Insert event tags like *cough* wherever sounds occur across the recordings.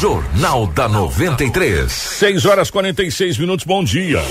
Jornal da 93. 6 horas 46 minutos, bom dia.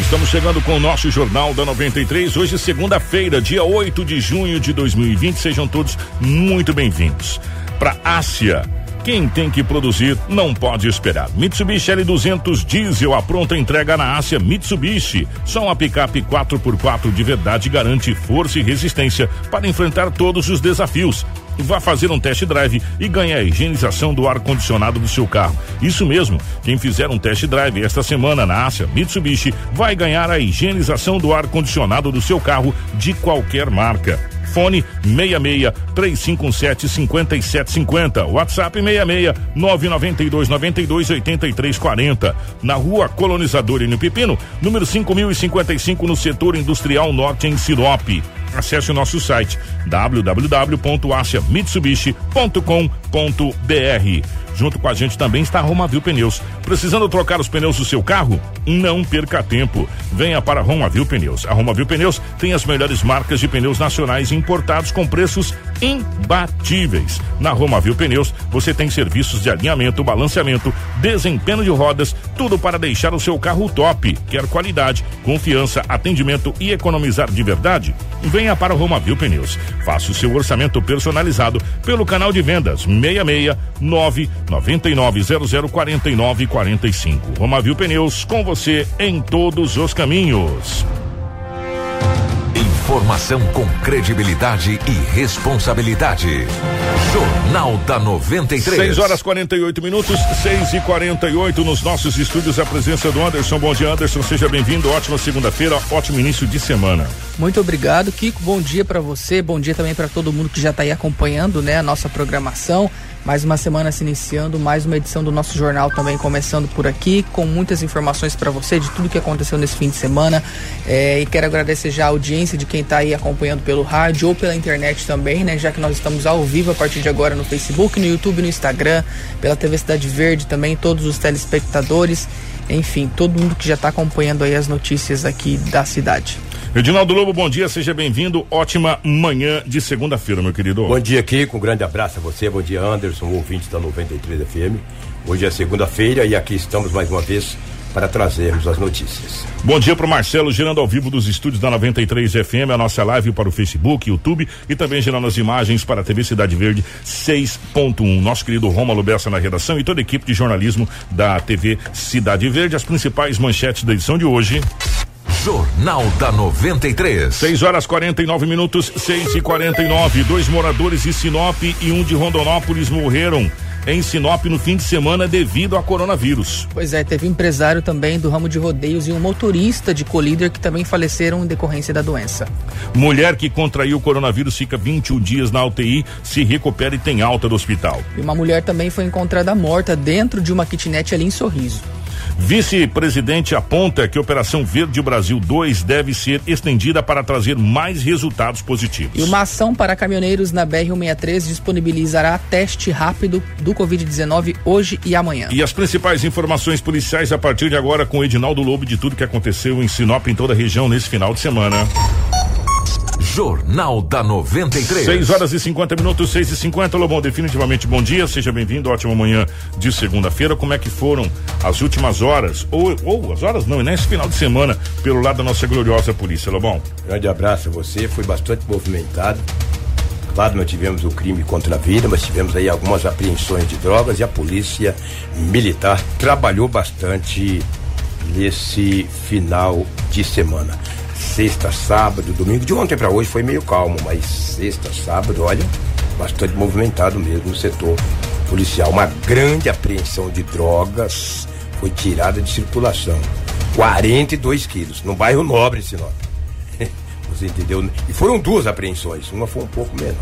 Estamos chegando com o nosso Jornal da 93. Hoje, segunda-feira, dia 8 de junho de 2020. Sejam todos muito bem-vindos. Para Ásia. Quem tem que produzir não pode esperar. Mitsubishi L200 Diesel, a pronta entrega na Ásia Mitsubishi. Só uma picape 4x4 de verdade garante força e resistência para enfrentar todos os desafios. Vá fazer um test drive e ganhe a higienização do ar-condicionado do seu carro. Isso mesmo, quem fizer um test drive esta semana na Ásia Mitsubishi vai ganhar a higienização do ar-condicionado do seu carro de qualquer marca. Fone 66 3517 5750. WhatsApp 66 992 92 83 40. Na rua Colonizador no Pepino, número 5055 no setor industrial norte em Sinop. Acesse o nosso site www.asiamitsubishi.com.br. Junto com a gente também está a Romavil Pneus. Precisando trocar os pneus do seu carro? Não perca tempo. Venha para a Romavil Pneus. A Romavil Pneus tem as melhores marcas de pneus nacionais importados com preços imbatíveis. Na Romavil Pneus, você tem serviços de alinhamento, balanceamento, desempenho de rodas, tudo para deixar o seu carro top. Quer qualidade, confiança, atendimento e economizar de verdade? Venha para a Romavil Pneus. Faça o seu orçamento personalizado pelo canal de vendas 669 99004945. Romavil Pneus com você em todos os caminhos. Informação com credibilidade e responsabilidade. Jornal da 93. 6 horas 48 minutos, 6 e 48 nos nossos estúdios. A presença do Anderson. Bom dia, Anderson. Seja bem-vindo. Ótima segunda-feira, ótimo início de semana. Muito obrigado, Kiko. Bom dia para você. Bom dia também para todo mundo que já está aí acompanhando, né, a nossa programação. Mais uma semana se iniciando, mais uma edição do nosso jornal também começando por aqui, com muitas informações para você de tudo que aconteceu nesse fim de semana. É, e quero agradecer já a audiência de quem está aí acompanhando pelo rádio ou pela internet também, né? Já que nós estamos ao vivo a partir de agora no Facebook, no YouTube, no Instagram, pela TV Cidade Verde também, todos os telespectadores, enfim, todo mundo que já está acompanhando aí as notícias aqui da cidade. Edinaldo Lobo, bom dia, seja bem-vindo. Ótima manhã de segunda-feira, meu querido. Bom dia, Kiko. Um grande abraço a você. Bom dia, Anderson, ouvinte da 93 FM. Hoje é segunda-feira e aqui estamos mais uma vez para trazermos as notícias. Bom dia para o Marcelo, gerando ao vivo dos estúdios da 93 FM, a nossa live para o Facebook, YouTube e também gerando as imagens para a TV Cidade Verde 6.1. Nosso querido Rômulo Bessa na redação e toda a equipe de jornalismo da TV Cidade Verde. As principais manchetes da edição de hoje. Jornal da 93. 6 horas 49 minutos, 6 e 49 Dois moradores de Sinop e um de Rondonópolis morreram em Sinop no fim de semana devido ao coronavírus. Pois é, teve um empresário também do ramo de rodeios e um motorista de colíder que também faleceram em decorrência da doença. Mulher que contraiu o coronavírus fica 21 dias na UTI, se recupera e tem alta do hospital. E uma mulher também foi encontrada morta dentro de uma kitnet ali em Sorriso. Vice-presidente aponta que a Operação Verde Brasil 2 deve ser estendida para trazer mais resultados positivos. E uma ação para caminhoneiros na BR-163 disponibilizará teste rápido do Covid-19 hoje e amanhã. E as principais informações policiais a partir de agora com Edinaldo Lobo de tudo que aconteceu em Sinop em toda a região nesse final de semana. Jornal da 93. 6 horas e 50 minutos, 6 e 50 Lobão, definitivamente bom dia, seja bem-vindo, ótima manhã de segunda-feira. Como é que foram as últimas horas, ou, ou as horas não, nesse final de semana, pelo lado da nossa gloriosa polícia, Lobão? Grande abraço a você, foi bastante movimentado. Claro, não tivemos o crime contra a vida, mas tivemos aí algumas apreensões de drogas e a polícia militar trabalhou bastante nesse final de semana sexta, sábado, domingo. De ontem para hoje foi meio calmo, mas sexta, sábado, olha, bastante movimentado mesmo no setor policial. Uma grande apreensão de drogas foi tirada de circulação. 42 quilos, no bairro Nobre, Sinop. *laughs* Você entendeu? E foram duas apreensões, uma foi um pouco menor.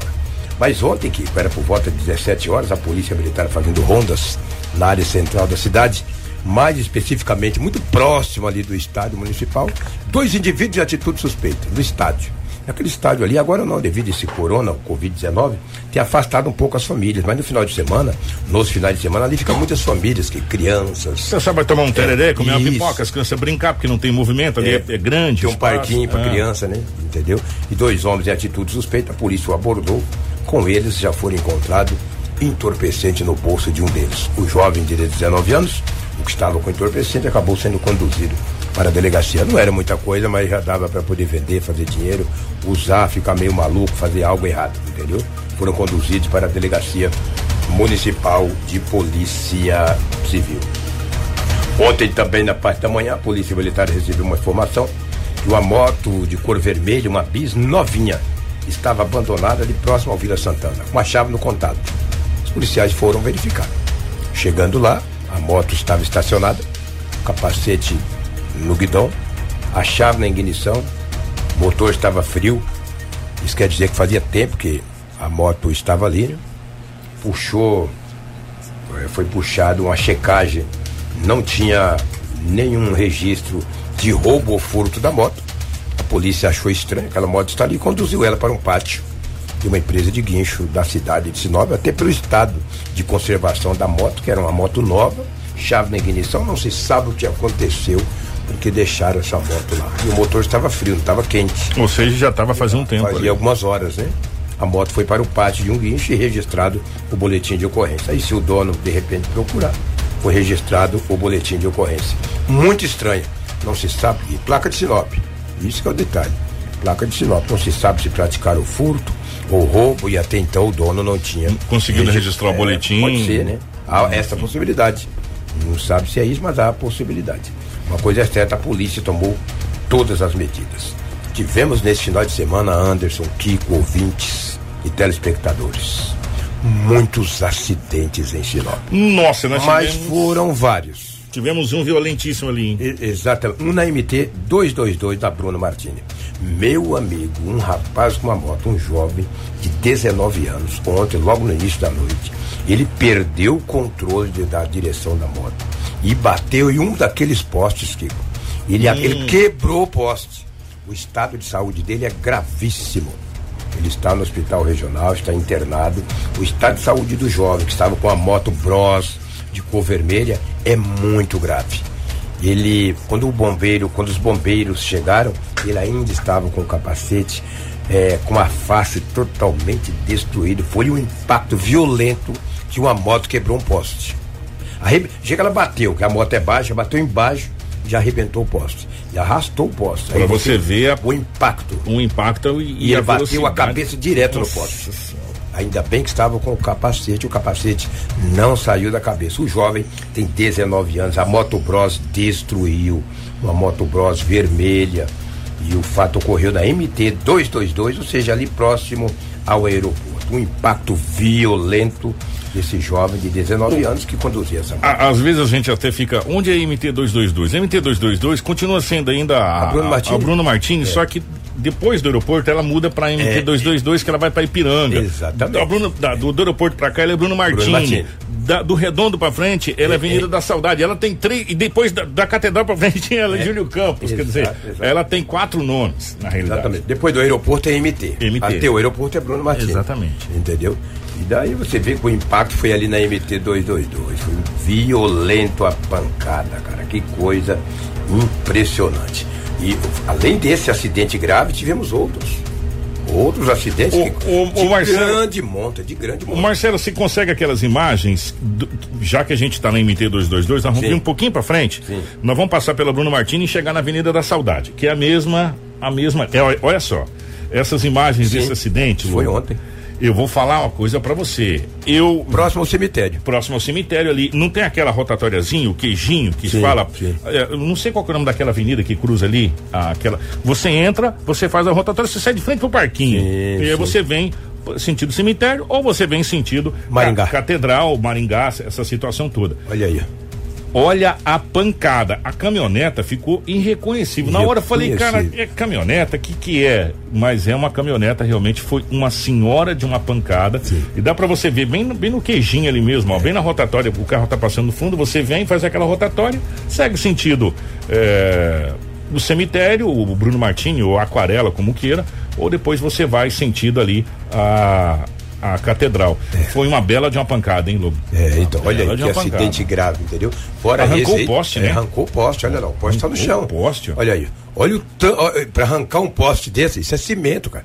Mas ontem, que era por volta de 17 horas, a polícia militar fazendo rondas na área central da cidade, mais especificamente muito próximo ali do estádio municipal, dois indivíduos de atitude suspeita, no estádio. Aquele estádio ali, agora não, devido a esse corona, o Covid-19, tem afastado um pouco as famílias. Mas no final de semana, nos finais de semana, ali ficam muitas famílias, que crianças. Você sabe, tomar um tereré, é, comer isso. uma pipoca, as crianças brincar, porque não tem movimento, ali é, é, é grande. Tem um espaço, parquinho para é. criança, né? Entendeu? E dois homens em atitude suspeita, a polícia o abordou. Com eles já foram encontrados entorpecente no bolso de um deles. O jovem de 19 anos, o que estava com entorpecente, acabou sendo conduzido para a delegacia. Não era muita coisa, mas já dava para poder vender, fazer dinheiro, usar, ficar meio maluco, fazer algo errado, entendeu? Foram conduzidos para a delegacia municipal de polícia civil. Ontem também na parte da manhã, a polícia militar recebeu uma informação que uma moto de cor vermelha, uma bis novinha, estava abandonada ali próximo ao Vila Santana, com a chave no contato. Os policiais foram verificar. Chegando lá, a moto estava estacionada, capacete no guidão, a chave na ignição, o motor estava frio. Isso quer dizer que fazia tempo que a moto estava ali. Né? Puxou, eh, foi puxado uma checagem, não tinha nenhum registro de roubo ou furto da moto. A polícia achou estranho aquela moto está ali e conduziu ela para um pátio de uma empresa de guincho da cidade de Sinop, até pelo estado de conservação da moto, que era uma moto nova, chave na ignição, não se sabe o que aconteceu porque deixaram essa moto lá. E o motor estava frio, não estava quente. Ou seja, já estava fazendo um tempo. Fazia ali. algumas horas, né? A moto foi para o pátio de um guincho e registrado o boletim de ocorrência. Aí se o dono de repente procurar, foi registrado o boletim de ocorrência. Muito estranho. Não se sabe. E placa de Sinop. Isso que é o detalhe. Placa de Sinop. Não se sabe se praticaram furto ou roubo e até então o dono não tinha. Conseguindo registrar o boletim. Pode ser, né? Há essa possibilidade. Não sabe se é isso, mas há a possibilidade. Uma coisa é certa, a polícia tomou todas as medidas. Tivemos nesse final de semana, Anderson, Kiko, ouvintes e telespectadores, muitos acidentes em Sinop. Nossa, nós Mas tivemos... foram vários. Tivemos um violentíssimo ali. Hein? Exatamente. Um na MT 222 da Bruno Martini. Meu amigo, um rapaz com uma moto, um jovem de 19 anos, ontem, logo no início da noite, ele perdeu o controle de, da direção da moto e bateu em um daqueles postes, Kiko. Ele, hum. ele quebrou o poste. O estado de saúde dele é gravíssimo. Ele está no hospital regional, está internado. O estado de saúde do jovem, que estava com a moto Bros de cor vermelha, é muito grave. Ele, quando o bombeiro, quando os bombeiros chegaram, ele ainda estava com o capacete, é, com a face totalmente destruída. Foi um impacto violento que uma moto quebrou um poste. Chega, ela bateu, que a moto é baixa, bateu embaixo já arrebentou o poste. E arrastou o poste. Para você ver a... o impacto. Um impacto e, e ele bateu a cabeça direto Nossa no poste. Ainda bem que estava com o capacete, o capacete não saiu da cabeça. O jovem tem 19 anos, a Moto Bros destruiu uma Moto Bros vermelha. E o fato ocorreu na MT 222, ou seja, ali próximo ao aeroporto. Um impacto violento desse jovem de 19 anos que conduzia essa moto. Às vezes a gente até fica, onde é a MT 222? A MT 222 continua sendo ainda a, a Bruno Martins, a Bruno Martins é. só que depois do aeroporto ela muda para MT é, 222 que ela vai para Ipiranga. Exatamente. Bruno, da, do, do, aeroporto para cá ela é Bruno Martins. Da, do Redondo para frente, ela é, é Avenida é. da Saudade. Ela tem três. E depois da, da Catedral para frente, *laughs* ela é, Júlio Campos. Exato, quer dizer, exato. ela tem quatro nomes, na realidade. Exatamente. Depois do aeroporto é MT. MT. Até o aeroporto é Bruno Martins. Exatamente. Entendeu? E daí você vê que o impacto foi ali na MT 222. Foi violento a pancada, cara. Que coisa impressionante. E além desse acidente grave, tivemos outros. Outros acidentes o, que, o, de o Marcelo, grande monta, de grande monta. O Marcelo, se consegue aquelas imagens, do, já que a gente está na MT 222, nós vamos ir um pouquinho para frente. Sim. Nós vamos passar pela Bruno Martini e chegar na Avenida da Saudade, que é a mesma, a mesma. É, olha só, essas imagens Sim. desse acidente. Foi ontem. Eu vou falar uma coisa para você. Eu próximo ao cemitério. Próximo ao cemitério ali, não tem aquela rotatóriazinha, o queijinho que sim, fala. Sim. É, não sei qual é o nome daquela avenida que cruza ali, aquela. Você entra, você faz a rotatória, você sai de frente pro parquinho. Sim, e aí você vem sentido cemitério ou você vem sentido Maringá. Catedral, Maringá, essa situação toda. Olha aí. Olha a pancada. A caminhoneta ficou irreconhecível. Na hora eu falei, cara, é caminhoneta? que que é? Mas é uma caminhoneta, realmente foi uma senhora de uma pancada. Sim. E dá para você ver bem, bem no queijinho ali mesmo, é. ó, bem na rotatória. O carro tá passando no fundo, você vem, faz aquela rotatória, segue sentido é, do cemitério, o Bruno Martini, ou Aquarela, como queira, ou depois você vai sentido ali a a catedral. É. Foi uma bela de uma pancada, hein, Lobo? É, então, olha aí, que acidente grave, entendeu? Fora arrancou esse, o poste, é, né? Arrancou o poste, olha lá, o poste arrancou tá no chão. O poste. Olha aí. Olha o para arrancar um poste desse, isso é cimento, cara.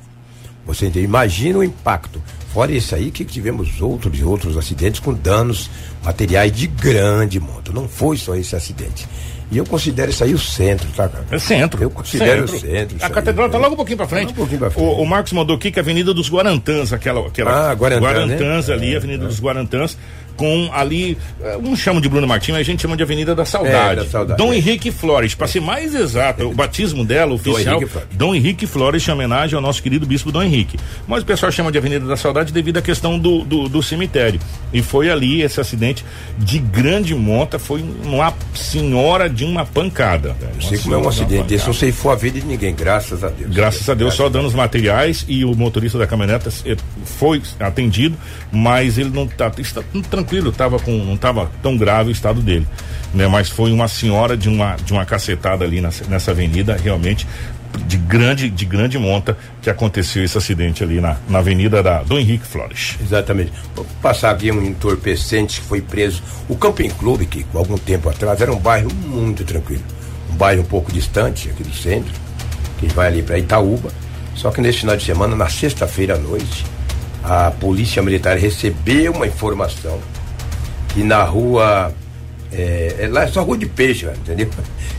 Você entende? Imagina o impacto. Fora isso aí, que tivemos outros e outros acidentes com danos materiais de grande monta. Não foi só esse acidente. E eu considero isso aí o centro, tá, cara? É centro. Eu considero centro. o centro. A catedral está logo um pouquinho para frente. Um pouquinho pra frente. O, o, Marcos mandou aqui que é a Avenida dos Guarantãs, aquela. aquela ah, Guarantãs. Guarantãs né? ali, é, Avenida é. dos Guarantãs com ali, um chama de Bruno Martins, mas a gente chama de Avenida da Saudade. É, da Saudade Dom é. Henrique Flores, para ser mais exato, o batismo dela, oficial, Dom Henrique, Dom Henrique Flores, em homenagem ao nosso querido bispo Dom Henrique. Mas o pessoal chama de Avenida da Saudade devido à questão do, do, do cemitério. E foi ali esse acidente de grande monta, foi uma senhora de uma pancada. Não sei como é um acidente desse, não sei se for a vida de ninguém, graças a Deus. Graças a Deus, graças só danos materiais e o motorista da caminhoneta foi atendido, mas ele não tá, está tranquilo, estava com não estava tão grave o estado dele, né? Mas foi uma senhora de uma de uma cacetada ali nessa, nessa avenida, realmente de grande de grande monta que aconteceu esse acidente ali na, na avenida da Dom Henrique Flores. Exatamente. Vou passar aqui um entorpecente que foi preso. O Camping Clube, que algum tempo atrás era um bairro muito tranquilo. Um bairro um pouco distante aqui do centro, que vai ali para Itaúba. Só que nesse final de semana, na sexta-feira à noite, a polícia militar recebeu uma informação que na rua. É, é, lá é só rua de peixe, entendeu?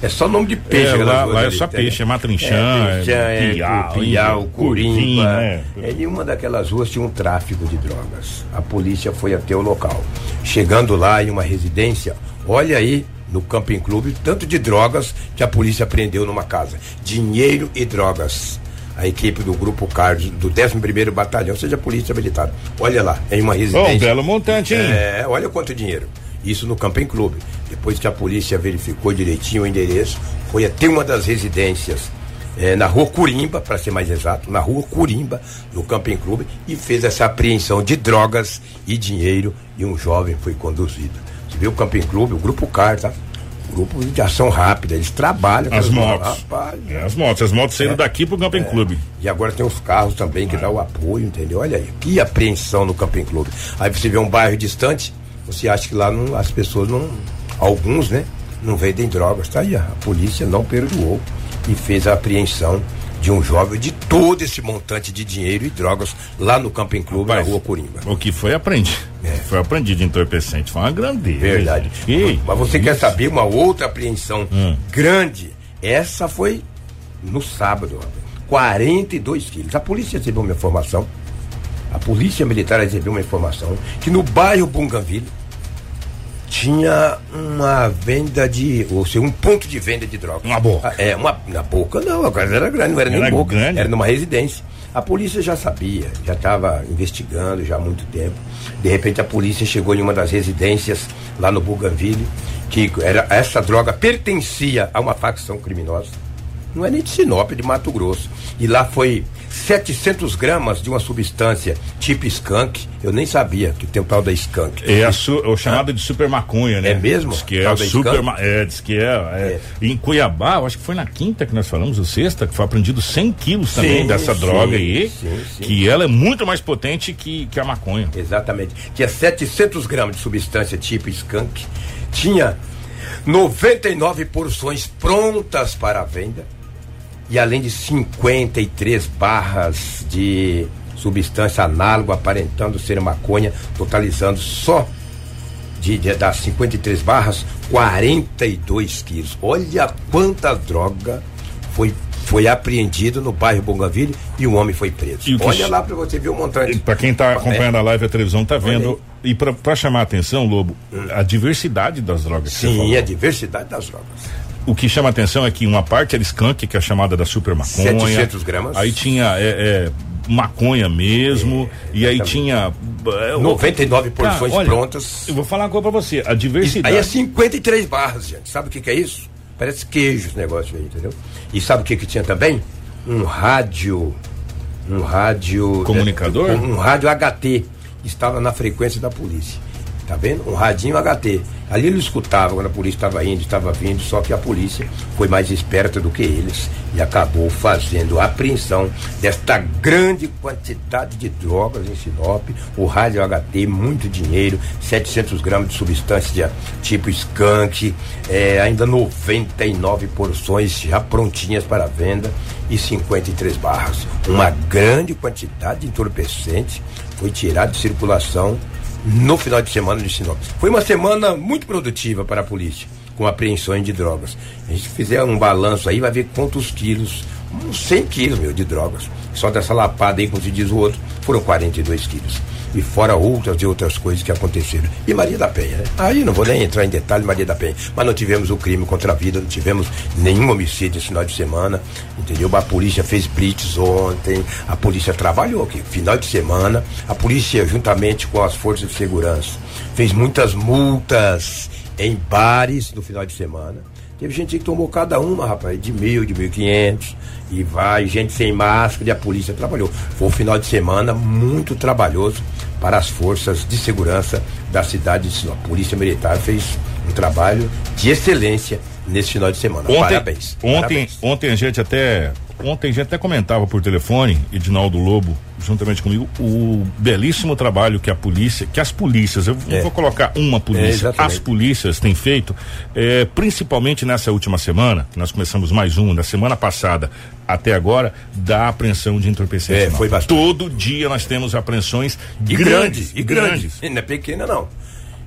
É só nome de peixe. É, lá, lá é só peixe, é Matrinchã, é, é, Piau, Piau Curimba. É. Em uma daquelas ruas tinha um tráfico de drogas. A polícia foi até o local. Chegando lá em uma residência, olha aí no Camping Clube, tanto de drogas que a polícia prendeu numa casa. Dinheiro e drogas a equipe do Grupo Carlos, do 11 Batalhão, seja Polícia Militar. Olha lá, em uma residência. Um belo montante, hein? É, olha quanto dinheiro. Isso no Camping Clube. Depois que a polícia verificou direitinho o endereço, foi até uma das residências é, na rua Curimba, para ser mais exato, na rua Curimba, no Camping Clube, e fez essa apreensão de drogas e dinheiro e um jovem foi conduzido. Você viu o Camping Clube, o Grupo Car, tá? Grupo de ação rápida, eles trabalham. As motos. Rapaz, é, as motos, as motos saindo é, daqui pro Camping é, Clube. E agora tem os carros também que dá o apoio, entendeu? Olha aí, que apreensão no Camping Clube. Aí você vê um bairro distante, você acha que lá não, as pessoas não, alguns, né, não vendem drogas. Tá aí, a polícia não perdoou e fez a apreensão de um jovem de todo esse montante de dinheiro e drogas lá no Camping Clube, Rapaz, na rua Corimba. O que foi aprendido. É. Foi aprendido de entorpecente, foi uma grandeza. Verdade. E, Mas você isso. quer saber uma outra apreensão hum. grande? Essa foi no sábado, 42 quilos. A polícia recebeu uma informação, a polícia militar recebeu uma informação que no bairro Bunganville tinha uma venda de, ou seja, um ponto de venda de drogas. Uma boca. É, uma, na boca não, a casa era grande, não era, era nem boca, grande. era numa residência. A polícia já sabia, já estava investigando já há muito tempo. De repente a polícia chegou em uma das residências lá no Bougainville, que era, essa droga pertencia a uma facção criminosa. Não é nem de Sinop, é de Mato Grosso. E lá foi 700 gramas de uma substância tipo skunk. Eu nem sabia que tem o tal da skunk. É a su, o chamado ah. de super maconha, né? É mesmo? Diz que é super é, diz que é, é, é, Em Cuiabá, acho que foi na quinta que nós falamos, o sexta, que foi apreendido 100 quilos também sim, dessa sim, droga aí. Sim, que ela é muito mais potente que, que a maconha. Exatamente. Tinha 700 gramas de substância tipo skunk. Tinha 99 porções prontas para venda e além de 53 barras de substância análoga aparentando ser maconha, totalizando só de, de, das 53 barras 42 quilos. Olha quanta droga foi foi apreendido no bairro Bongaville e o homem foi preso. Olha lá para você ver o montante. Para quem está acompanhando é. a live a televisão tá vendo e para chamar a atenção, Lobo, hum. a diversidade das drogas. Sim, a diversidade das drogas o que chama atenção é que uma parte era skunk, que é a chamada da super maconha. 700 gramas. Aí tinha é, é, maconha mesmo, é, e aí tinha. É, 99 porções olha, prontas. Eu vou falar uma coisa pra você, a diversidade. aí é 53 barras, gente. Sabe o que, que é isso? Parece queijo esse negócio aí, entendeu? E sabe o que, que tinha também? Um rádio. Um rádio. Comunicador? um, um rádio HT. Estava na frequência da polícia. Tá vendo? Um radinho HT. Ali ele escutava quando a polícia estava indo, estava vindo, só que a polícia foi mais esperta do que eles e acabou fazendo a apreensão desta grande quantidade de drogas em Sinop, o rádio HT, muito dinheiro, 700 gramas de substância tipo skunk, é, ainda 99 porções já prontinhas para venda e 53 barras. Uma grande quantidade de entorpecente foi tirado de circulação no final de semana de Sinop. Foi uma semana muito produtiva para a polícia, com apreensões de drogas. A gente fizer um balanço aí, vai ver quantos quilos, uns 100 quilos, meu, de drogas. Só dessa lapada aí, como se diz o outro, foram 42 quilos e fora outras e outras coisas que aconteceram. E Maria da Penha, né? Aí não vou nem entrar em detalhe, Maria da Penha. Mas não tivemos o crime contra a vida, não tivemos nenhum homicídio esse final de semana, entendeu? A polícia fez blitz ontem, a polícia trabalhou aqui, final de semana, a polícia, juntamente com as forças de segurança, fez muitas multas em bares no final de semana. Teve gente que tomou cada uma, rapaz, de mil, de mil e quinhentos, e vai, gente sem máscara, e a polícia trabalhou. Foi um final de semana muito trabalhoso para as forças de segurança da cidade de Sinop. A Polícia Militar fez um trabalho de excelência nesse final de semana. Ontem, Parabéns. Ontem, Parabéns. ontem a gente até ontem a gente até comentava por telefone, Edinaldo Lobo, juntamente comigo, o belíssimo trabalho que a polícia, que as polícias, eu não É. vou colocar uma É, polícia, exatamente. as polícias têm feito, é, principalmente nessa última semana, nós começamos mais um, da semana passada até agora, da apreensão de entorpecentes. É, foi bastante. Todo dia nós temos apreensões E grandes, grandes, e grandes. Não é pequena, não.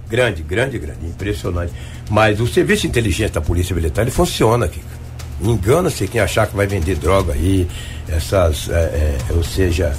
Grande, grande, grande. Impressionante. Mas o serviço de inteligência da Polícia Militar, ele funciona aqui. Engana-se quem achar que vai vender droga aí, essas, é, é, ou seja,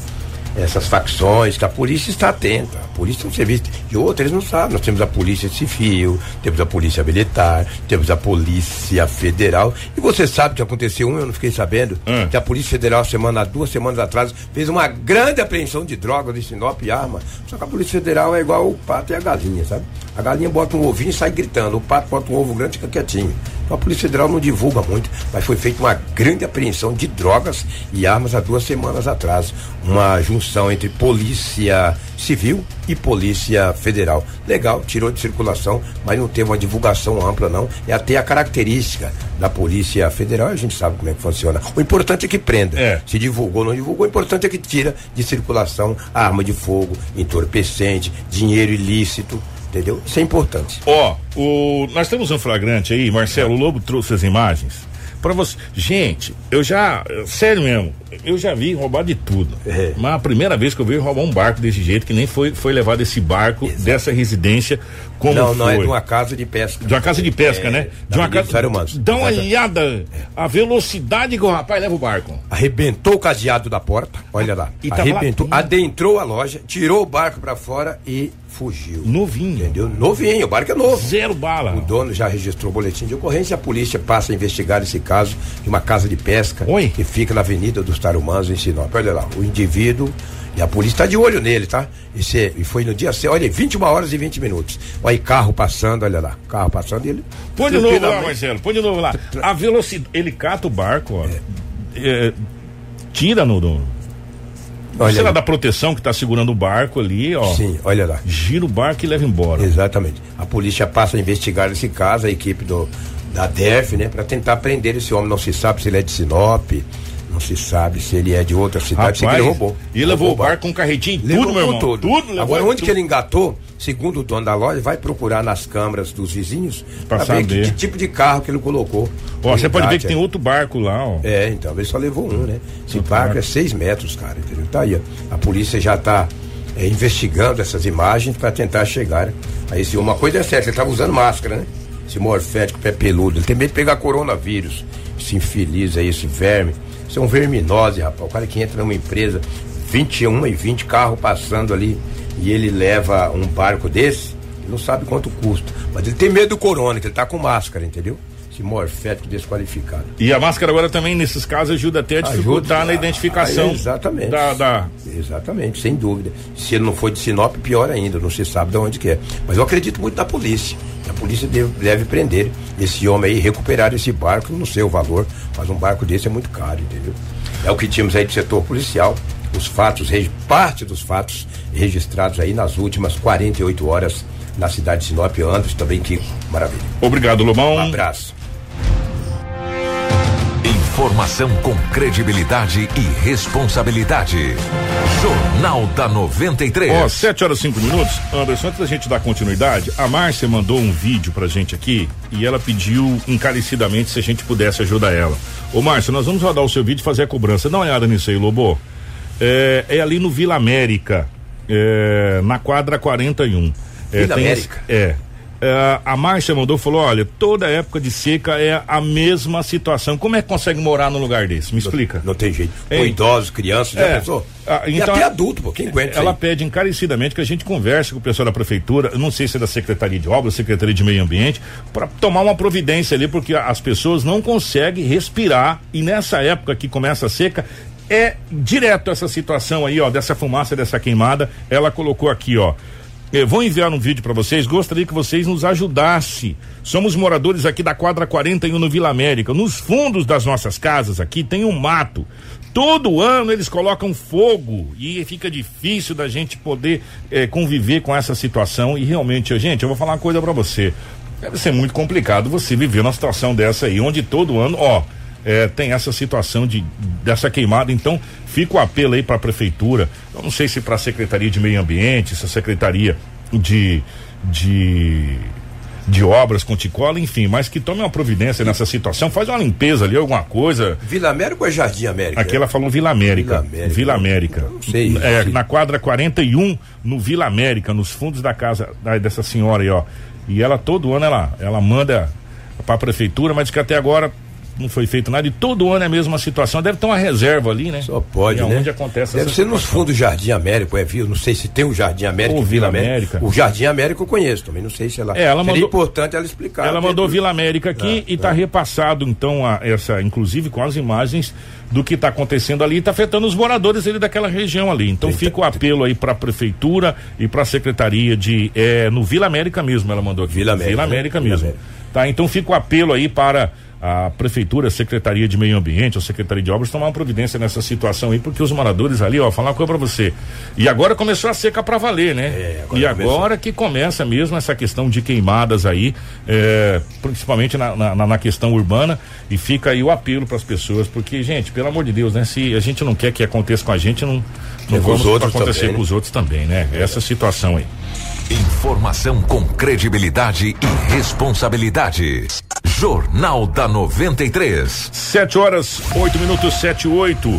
essas facções, que a polícia está atenta. A polícia é um serviço. E outra, eles não sabem. Nós temos a Polícia Civil, temos a Polícia Militar, temos a Polícia Federal. E você sabe que aconteceu um, eu não fiquei sabendo, Hum. que a Polícia Federal, semana, duas semanas atrás, fez uma grande apreensão de drogas em Sinop e arma. Só que a Polícia Federal é igual o pato e a galinha, sabe? A galinha bota um ovinho e sai gritando. O pato bota um ovo grande e fica quietinho. Então a Polícia Federal não divulga muito, mas foi feita uma grande apreensão de drogas e armas há duas semanas atrás. Uma junção entre Polícia Civil e Polícia Federal. Legal, tirou de circulação, mas não teve uma divulgação ampla, não. É até a característica da Polícia Federal, a gente sabe como é que funciona. O importante é que prenda. É. Se divulgou ou não divulgou, o importante é que tira de circulação arma de fogo, entorpecente, dinheiro ilícito. Entendeu? Isso é importante. Ó, o, nós temos um flagrante aí, Marcelo Lobo trouxe as imagens. Pra você. Gente, eu já. Sério mesmo, eu já vi roubar de tudo. É. Mas a primeira vez que eu vi roubar um barco desse jeito, que nem foi, foi levado esse barco Exato. dessa residência, como não, foi. não, é de uma casa de pesca. De uma casa de pesca, É, né? De uma casa. Manso. Dá uma olhada. A velocidade que o rapaz leva o barco. Arrebentou o cadeado da porta, olha lá. E tava Arrebentou, dentro. adentrou a loja, tirou o barco pra fora e fugiu. Novinho. Entendeu? Novinho, o barco é novo. Zero bala. O dono já registrou o boletim de ocorrência, a polícia passa a investigar esse caso de uma casa de pesca Oi. que fica na Avenida dos Tarumanos, em Sinop. Olha lá, o indivíduo e a polícia está de olho nele, tá? É- e foi no dia, certo, olha, 21 horas e 20 minutos. Olha aí, carro passando, olha lá, carro passando e ele. Põe de novo lá, Marcelo. Põe de novo lá. A velocidade. Ele cata o barco, ó. É, tira no. no Olha sei lá, da proteção que tá segurando o barco ali, ó. Sim, olha lá. Gira o barco e leva embora. Exatamente. A polícia passa a investigar esse caso, a equipe do, da DEF, né, para tentar prender esse homem. Não se sabe se ele é de Sinop, não se sabe se ele é de outra cidade, se ele roubou. E levou o barco com carretinho, Levou tudo, meu irmão. tudo. Tudo levou. Agora, onde tudo. que ele engatou, segundo o dono da loja, vai procurar nas câmaras dos vizinhos Pra para ver que, saber. que tipo de carro que ele colocou. Ó, você pode ver que tem aí. outro barco lá, ó. É, então, ele só levou um, né? Esse barco barco. é seis metros, cara, entendeu? Tá aí, ó. A polícia já tá é, investigando essas imagens para tentar chegar a esse. Uma coisa é certa, ele tava usando máscara, né? Esse morfético, pé peludo. Ele tem medo de pegar coronavírus. Esse infeliz aí, esse verme. Isso é um verminose, rapaz. O cara que entra numa empresa, 21 e 20 carros passando ali, e ele leva um barco desse, ele não sabe quanto custa. Mas ele tem medo do corona, que ele tá com máscara, entendeu? Esse morfético desqualificado. E a máscara agora também, nesses casos, ajuda até a dificultar Ajuda. na identificação. Ah, exatamente. Da, da- Exatamente, sem dúvida. Se ele não for de Sinop, pior ainda, não se sabe de onde que é. Mas eu acredito muito na polícia. A polícia deve, deve prender esse homem aí, recuperar esse barco, não sei o valor, mas um barco desse é muito caro, entendeu? É o que tínhamos aí do setor policial. Os fatos, parte dos fatos registrados aí nas últimas 48 horas na cidade de Sinop, Andros, também Kiko. Maravilha. Obrigado, Lobão. Um abraço. Informação com credibilidade e responsabilidade. Jornal da 93. Ó, 7 horas e 5 minutos. Anderson, antes da gente dar continuidade, a Márcia mandou um vídeo pra gente aqui e ela pediu encarecidamente se a gente pudesse ajudar ela. Ô, Márcia, nós vamos rodar o seu vídeo e fazer a cobrança. Dá uma olhada nisso aí, Lobo. É, é ali no Vila América. é, na quadra 41. É, Vila tem América. esse- é. É, a Márcia mandou falou: olha, toda época de seca é a mesma situação. Como é que consegue morar num lugar desse? Me explica. Não tem jeito. Ei. idosos, crianças, já É. pensou? Ah, e então- até adulto, pô, quem aguenta isso Ela pede encarecidamente que a gente converse com o pessoal da prefeitura, não sei se é da Secretaria de Obras, Secretaria de Meio Ambiente, para tomar uma providência ali, porque as pessoas não conseguem respirar e nessa época que começa a seca é direto essa situação aí, ó, dessa fumaça, dessa queimada. Ela colocou aqui, ó. Eu vou enviar um vídeo para vocês. Gostaria que vocês nos ajudassem. Somos moradores aqui da quadra 41 no Vila América. Nos fundos das nossas casas aqui tem um mato. Todo ano eles colocam fogo e fica difícil da gente poder eh, conviver com essa situação. E realmente, gente, eu vou falar uma coisa para você. Deve ser muito complicado você viver numa situação dessa aí, onde todo ano, ó, é, tem essa situação de dessa queimada. Então, fica o apelo aí para a prefeitura. Eu não sei se para a Secretaria de Meio Ambiente, se a Secretaria de de de obras com Ticola, enfim, mas que tome uma providência nessa situação, faz uma limpeza ali, alguma coisa. Vila América ou é Jardim América? Aqui ela falou Vila América. Vila América. Vila América. Não sei. É, Se- na quadra 41, no Vila América, nos fundos da casa da- dessa senhora aí, ó. E ela todo ano ela, ela manda para a prefeitura, mas que até agora não foi feito nada e todo ano é a mesma situação. Deve ter uma reserva ali, né? Só pode, e né? Onde acontece Deve ser nos fundos Jardim América, é Vila, não sei se tem o Jardim América Ou e Vila América. O Jardim América eu conheço também, não sei se ela. É, ela Seria mandou- importante ela explicar. Ela né? mandou Vila América aqui Ah, e está repassado, então, a, essa, inclusive com as imagens do que está acontecendo ali, está afetando os moradores ali daquela região ali. Então Eita. fica o apelo aí para a prefeitura e para a secretaria de é, no Vila América mesmo, ela mandou aqui. Vila América, Vila? América Vila mesmo. América. Tá, então fica o apelo aí para a prefeitura, a secretaria de meio ambiente, a secretaria de obras tomar uma providência nessa situação aí, porque os moradores ali, ó, falar uma coisa para você. E agora começou a seca para valer, né? É, agora e começou. agora que começa mesmo essa questão de queimadas aí, é, principalmente na, na, na questão urbana, e fica aí o apelo para as pessoas, porque, gente, pelo amor de Deus, né? Se a gente não quer que aconteça com a gente, não, não É com vamos outros acontecer também, com né? os outros também, né? Essa situação aí. Informação com credibilidade e responsabilidade. Jornal da 93. Sete horas, oito minutos, sete e oito.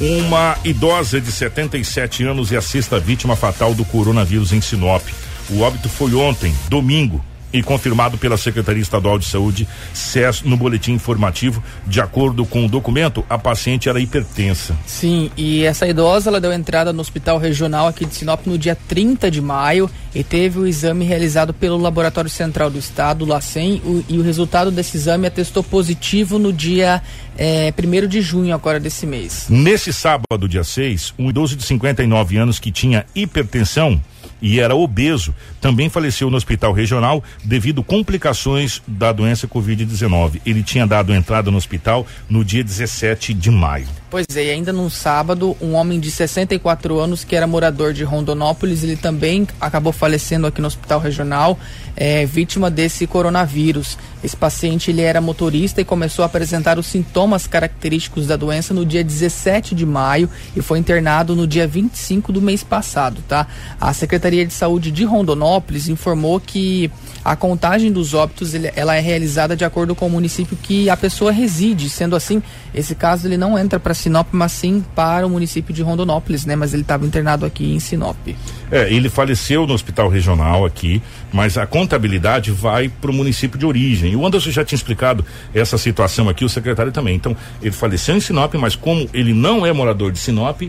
Uma idosa de 77 anos é a sexta vítima fatal do coronavírus em Sinop. O óbito foi ontem, domingo, e confirmado pela Secretaria Estadual de Saúde, SES, no boletim informativo. De acordo com o documento, a paciente era hipertensa. Sim, e essa idosa ela deu entrada no hospital regional aqui de Sinop no dia 30 de maio e teve o exame realizado pelo Laboratório Central do Estado, LACEN, o- e o resultado desse exame atestou positivo no dia eh, 1 de junho agora desse mês. Nesse sábado, dia 6, um idoso de 59 anos que tinha hipertensão e era obeso também faleceu no hospital regional devido complicações da doença Covid-19. Ele tinha dado entrada no hospital no dia 17 de maio. Pois é, e ainda num sábado, um homem de 64 anos que era morador de Rondonópolis, ele também acabou falecendo aqui no hospital regional, é, vítima desse coronavírus. Esse paciente ele era motorista e começou a apresentar os sintomas característicos da doença no dia 17 de maio e foi internado no dia 25 do mês passado, tá? A Secretaria de Saúde de Rondonópolis informou que a contagem dos óbitos ele- ela é realizada de acordo com o município que a pessoa reside. Sendo assim, esse caso ele não entra para Sinop, mas sim para o município de Rondonópolis, né? Mas ele estava internado aqui em Sinop. É, ele faleceu no hospital regional aqui, mas a contabilidade vai para o município de origem. O Anderson já tinha explicado essa situação aqui, o secretário também. Então, ele faleceu em Sinop, mas como ele não é morador de Sinop,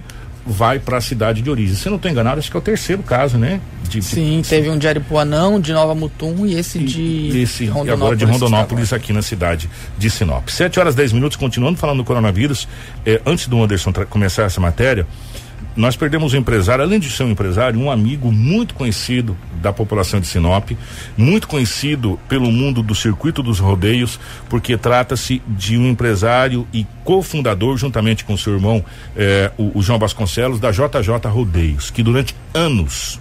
vai para a cidade de origem. Se não estou enganado, acho que é o terceiro caso, né? De, Sim, teve um de Aripuanã, um de Nova Mutum e esse de e esse, de e agora de Rondonópolis aqui na cidade de Sinop. 7 horas 10 minutos, continuando falando do coronavírus, eh, antes do Anderson começar essa matéria, nós perdemos um empresário, além de ser um empresário, um amigo muito conhecido da população de Sinop, muito conhecido pelo mundo do circuito dos rodeios, porque trata-se de um empresário e cofundador, juntamente com seu irmão, eh, o, o João Vasconcelos, da JJ Rodeios, que durante anos,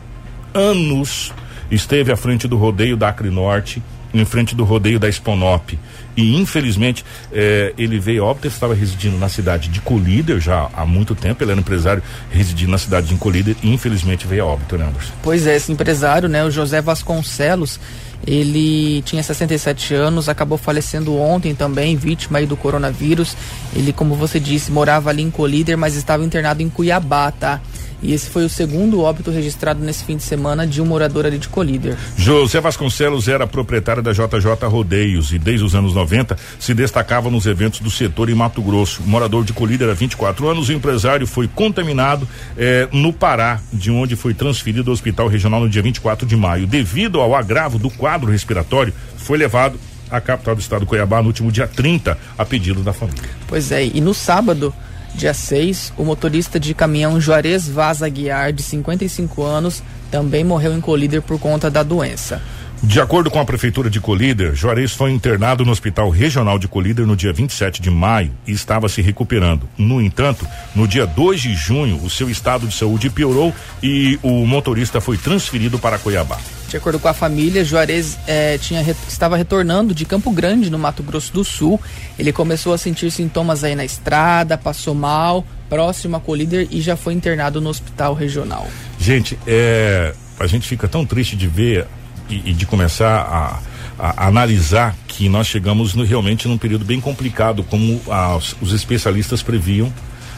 anos esteve à frente do rodeio da Acre Norte, em frente do rodeio da Exponop. E infelizmente eh, ele veio a óbito, estava residindo na cidade de Colíder já há muito tempo, ele era empresário residindo na cidade de Colíder e infelizmente veio a óbito, né, Anderson? Pois é, esse empresário, né, o José Vasconcelos, ele tinha 67 anos, acabou falecendo ontem também, vítima aí do coronavírus. Ele, como você disse, morava ali em Colíder, mas estava internado em Cuiabá, tá? E esse foi o segundo óbito registrado nesse fim de semana de um morador ali de Colíder. José Vasconcelos era proprietário da JJ Rodeios e desde os anos 90 se destacava nos eventos do setor em Mato Grosso. morador de Colíder há 24 anos, o empresário foi contaminado eh, no Pará, de onde foi transferido ao Hospital Regional no dia 24 de maio. Devido ao agravo do quadro respiratório, foi levado à capital do estado Cuiabá no último dia 30, a pedido da família. Pois é, e no sábado Dia 6, o motorista de caminhão Juarez Vaz Aguiar, de 55 anos, também morreu em Colíder por conta da doença. De acordo com a prefeitura de Colíder, Juarez foi internado no Hospital Regional de Colíder no dia 27 de maio e estava se recuperando. No entanto, no dia 2 de junho, o seu estado de saúde piorou e o motorista foi transferido para Cuiabá. De acordo com a família, Juarez eh, tinha, estava retornando de Campo Grande, no Mato Grosso do Sul. Ele começou a sentir sintomas aí na estrada, passou mal, próximo a Colíder e já foi internado no hospital regional. Gente, é, a gente fica tão triste de ver e, e de começar a, a, analisar que nós chegamos no, realmente num período bem complicado, como as, os especialistas previam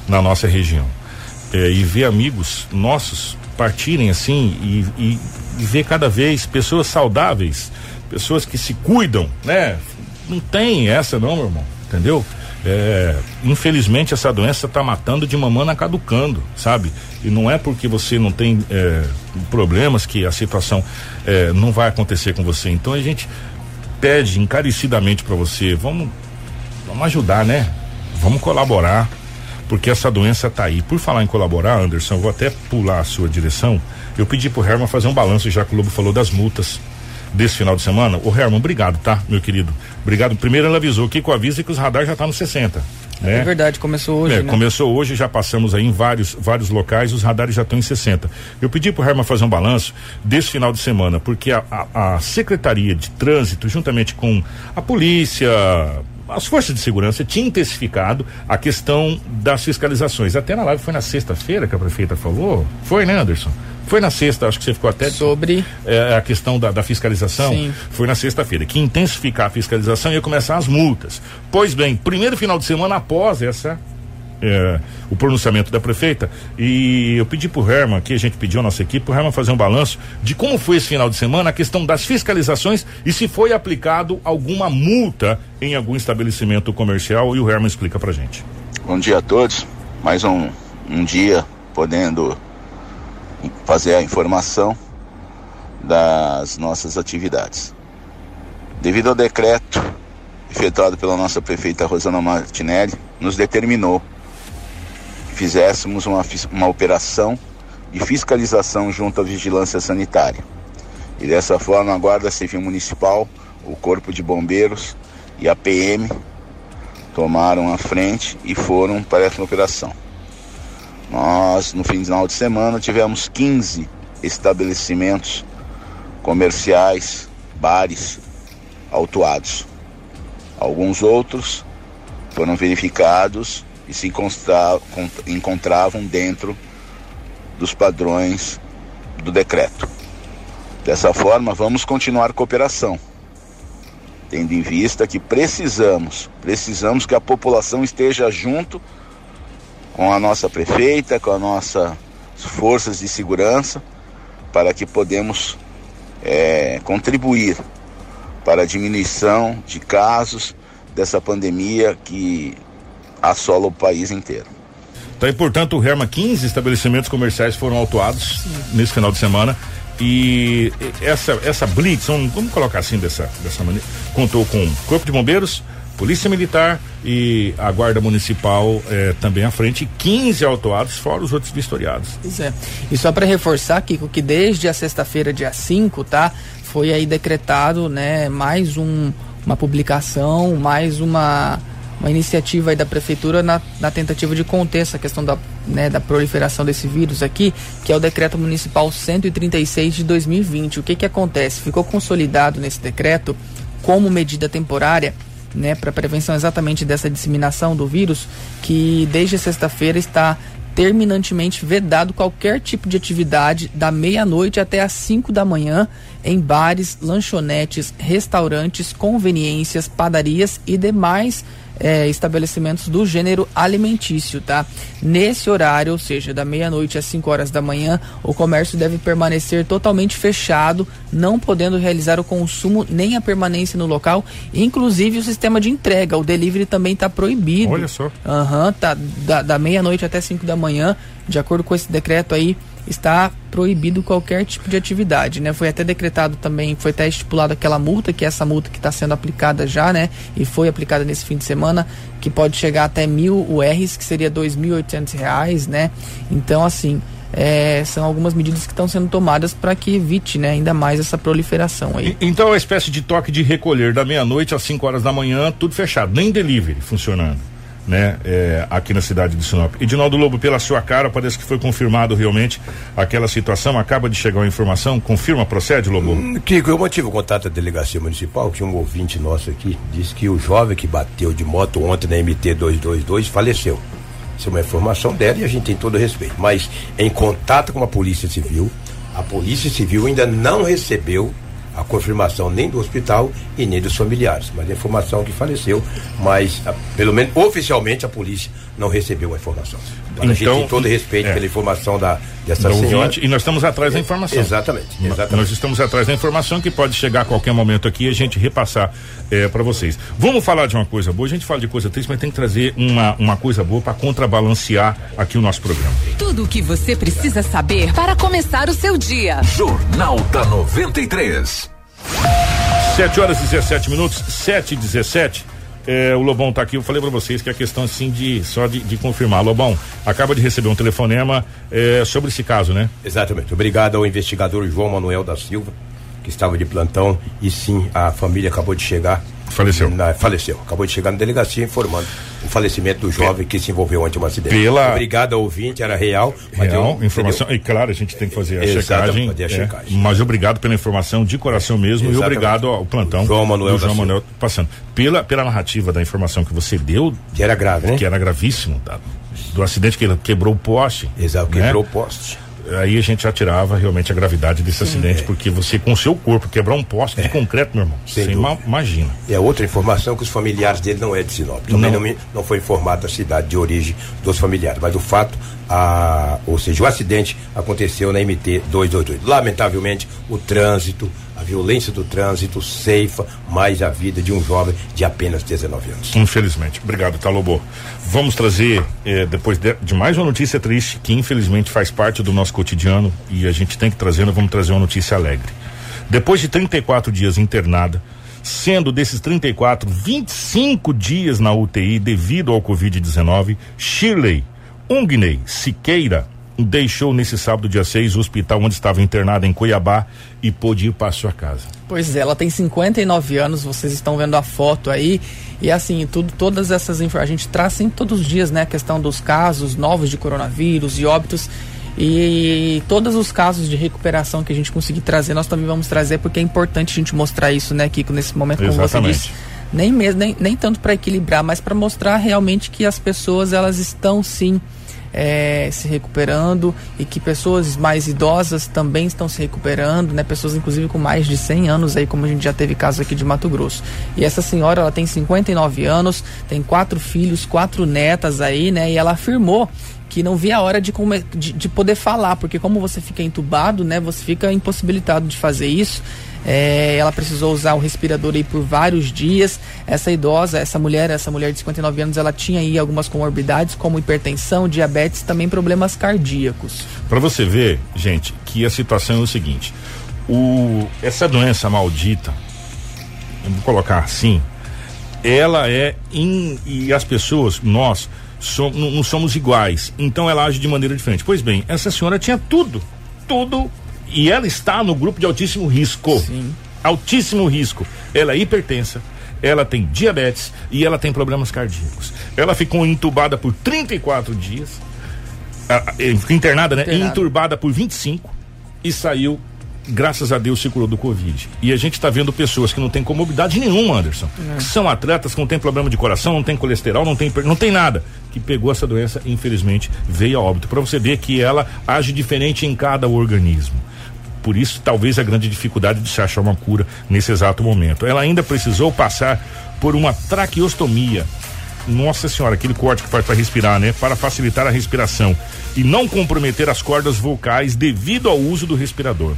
na nossa região. É, e ver amigos nossos partirem assim e, e, e ver cada vez pessoas saudáveis, pessoas que se cuidam, né? Não tem essa não, meu irmão, entendeu? É, infelizmente essa doença está matando de mamana caducando, sabe? E não é porque você não tem é, problemas que a situação é, não vai acontecer com você. Então a gente pede encarecidamente para você, vamos, vamos ajudar, né? Vamos colaborar, porque essa doença está aí. Por falar em colaborar, Anderson, vou até pular a sua direção. Eu pedi pro Herman fazer um balanço, já que o Lobo falou das multas desse final de semana. O Herman, obrigado, tá, meu querido? Obrigado. Primeiro ela avisou, Kiko avisa que os radares já tá no 60. Né? É verdade, começou hoje. É, né? Começou hoje, já passamos aí em vários, vários locais, os radares já estão em 60. Eu pedi pro Herman fazer um balanço desse final de semana, porque a, a, a Secretaria de Trânsito, juntamente com a polícia, as forças de segurança tinham intensificado a questão das fiscalizações. Até na live foi na sexta-feira que a prefeita falou. Foi, né, Anderson? Foi na sexta, acho que você ficou até. Sobre. É, a questão da, da fiscalização. Sim. Foi na sexta-feira. Que intensificar a fiscalização ia começar as multas. Pois bem, primeiro final de semana após essa é, o pronunciamento da prefeita e eu pedi pro Herman, que a gente pediu a nossa equipe, pro Herman fazer um balanço de como foi esse final de semana, a questão das fiscalizações e se foi aplicado alguma multa em algum estabelecimento comercial e o Herman explica pra gente. Bom dia a todos, mais um, um dia podendo fazer a informação das nossas atividades. Devido ao decreto efetuado pela nossa prefeita Rosana Martinelli, nos determinou que fizéssemos uma, uma operação de fiscalização junto à vigilância sanitária. E dessa forma a Guarda Civil Municipal, o Corpo de Bombeiros e a PM tomaram a frente e foram para essa operação. Nós, no final de semana, tivemos 15 estabelecimentos comerciais, bares autuados. Alguns outros foram verificados e se encontravam dentro dos padrões do decreto. Dessa forma, vamos continuar cooperação, tendo em vista que precisamos, precisamos que a população esteja junto com a nossa prefeita, com as nossas forças de segurança, para que podemos é, contribuir para a diminuição de casos dessa pandemia que assola o país inteiro. Tá aí, portanto, o Herma, 15 estabelecimentos comerciais foram autuados Sim. nesse final de semana. E essa, essa blitz, vamos colocar assim dessa, dessa maneira, contou com Corpo de Bombeiros, Polícia Militar e a Guarda Municipal eh, também à frente, 15 autuados, fora os outros vistoriados. Pois é. E só para reforçar, Kiko, que desde a sexta-feira, dia 5, tá? Foi aí decretado, né, mais um, uma publicação, mais uma, uma iniciativa aí da prefeitura na, na tentativa de conter essa questão da, né, da proliferação desse vírus aqui, que é o decreto municipal 136 de 2020. O que que acontece? Ficou consolidado nesse decreto como medida temporária né, para prevenção exatamente dessa disseminação do vírus, que desde sexta-feira está terminantemente vedado qualquer tipo de atividade da meia-noite até às 5 da manhã em bares, lanchonetes, restaurantes, conveniências, padarias e demais é, estabelecimentos do gênero alimentício, tá? Nesse horário, ou seja, da meia-noite às 5 horas da manhã, o comércio deve permanecer totalmente fechado, não podendo realizar o consumo nem a permanência no local, inclusive o sistema de entrega. O delivery também está proibido. Olha só. Aham, uhum, tá da, da meia-noite até 5 da manhã, de acordo com esse decreto aí está proibido qualquer tipo de atividade, né? Foi até decretado também, foi até estipulado aquela multa, que é essa multa que está sendo aplicada já, né? E foi aplicada nesse fim de semana, que pode chegar até mil URs, que seria dois mil oitocentos reais, né? Então, assim, é, são algumas medidas que estão sendo tomadas para que evite, né, ainda mais essa proliferação aí. então, é uma espécie de toque de recolher da meia-noite às 5 horas da manhã, tudo fechado, nem delivery funcionando né, é, aqui na cidade de Sinop. Edinaldo Lobo, pela sua cara, parece que foi confirmado realmente aquela situação. Acaba de chegar a informação, confirma, procede, Lobo? Hum, Kiko, eu mantive o contato da delegacia municipal, que um ouvinte nosso aqui disse que o jovem que bateu de moto ontem na MT 222 faleceu. Isso é uma informação dela e a gente tem todo respeito. Mas em contato com a Polícia Civil, a Polícia Civil ainda não recebeu a confirmação nem do hospital e nem dos familiares, mas a informação que faleceu, mas a, pelo menos oficialmente a polícia não recebeu a informação. Então, a gente então, tem todo respeito é. pela informação da, dessa do senhora. Ouvinte, e nós estamos atrás da informação. Exatamente, exatamente. Nós estamos atrás da informação que pode chegar a qualquer momento aqui e a gente repassar é, para vocês. Vamos falar de uma coisa boa, a gente fala de coisa triste, mas tem que trazer uma, uma coisa boa para contrabalancear aqui o nosso programa. Tudo o que você precisa saber para começar o seu dia. Jornal da 93. 7 horas e 17 minutos, 7 e 17. É, o Lobão tá aqui, eu falei para vocês que é questão assim de só de, de, confirmar. Lobão, acaba de receber um telefonema é, sobre esse caso, né? Exatamente. Obrigado ao investigador João Manuel da Silva, que estava de plantão, e sim, a família acabou de chegar Faleceu. Na, faleceu. Acabou de chegar na delegacia informando o falecimento do jovem que se envolveu ante um acidente. Pela... Obrigado ao ouvinte, era real. Real, deu, informação. Deu... E claro, a gente tem que fazer a checagem. Fazer a é, checagem. mas obrigado pela informação de coração mesmo Exatamente. e obrigado ao plantão. João Manuel. João Manuel passando. Pela, pela narrativa da informação que você deu. Que era grave, né? Que era gravíssimo, tá? Do acidente que ele quebrou o poste. Exato, né? quebrou o poste aí a gente já tirava realmente a gravidade desse Sim, acidente, é. porque você com o seu corpo quebrar um poste é. de concreto, meu irmão, Sem você ima imagina. É outra informação que os familiares dele não é de Sinop. Também não, não, não foi informado a cidade de origem dos familiares, mas o fato, a, ou seja, o acidente aconteceu na MT 222. Lamentavelmente, o trânsito a violência do trânsito ceifa mais a vida de um jovem de apenas 19 anos. Infelizmente. Obrigado, Talobo. Vamos trazer, eh, depois de, de, mais uma notícia triste, que infelizmente faz parte do nosso cotidiano e a gente tem que trazer, vamos trazer uma notícia alegre. Depois de 34 dias internada, sendo desses 34, 25 dias na UTI devido ao Covid-19, Shirley Ungney Siqueira deixou nesse sábado, dia 6, o hospital onde estava internada em Cuiabá e pôde ir para sua casa. Pois é, ela tem 59 anos, vocês estão vendo a foto aí. E assim, tudo, todas essas informações, a gente traz sempre todos os dias, né, a questão dos casos novos de coronavírus e óbitos. E todos os casos de recuperação que a gente conseguir trazer, nós também vamos trazer, porque é importante a gente mostrar isso, né, Kiko, nesse momento, como Exatamente. você disse. Nem mesmo, nem, nem tanto para equilibrar, mas para mostrar realmente que as pessoas elas estão sim é, se recuperando e que pessoas mais idosas também estão se recuperando, né? Pessoas inclusive com mais de 100 anos aí, como a gente já teve caso aqui de Mato Grosso. E essa senhora, ela tem 59 anos, tem quatro filhos, quatro netas aí, né? E ela afirmou que não via a hora de, de, de poder falar, porque como você fica entubado, né? Você fica impossibilitado de fazer isso. É, ela precisou usar o respirador aí por vários dias. Essa idosa, essa mulher, essa mulher de 59 anos, ela tinha aí algumas comorbidades como hipertensão, diabetes, também problemas cardíacos. Para você ver, gente, que a situação é o seguinte: o, essa doença maldita, vou colocar assim, ela é in, e as pessoas, nós não, não somos iguais. Então ela age de maneira diferente. Pois bem, essa senhora tinha tudo, tudo e ela está no grupo de altíssimo risco. Sim. Altíssimo risco. Ela é hipertensa, ela tem diabetes e ela tem problemas cardíacos. Ela ficou entubada por 34 dias, internada, né? Internada. Entubada por 25 e saiu graças a Deus se curou do Covid. E a gente está vendo pessoas que não têm comorbidade nenhuma, Anderson. É. Que são atletas que não têm problema de coração, não tem colesterol, não tem, não tem nada. Que pegou essa doença e infelizmente veio a óbito. Para você ver que ela age diferente em cada organismo. Por isso, talvez a grande dificuldade de se achar uma cura nesse exato momento. Ela ainda precisou passar por uma traqueostomia nossa senhora, aquele corte que faz para respirar, né? Para facilitar a respiração e não comprometer as cordas vocais devido ao uso do respirador.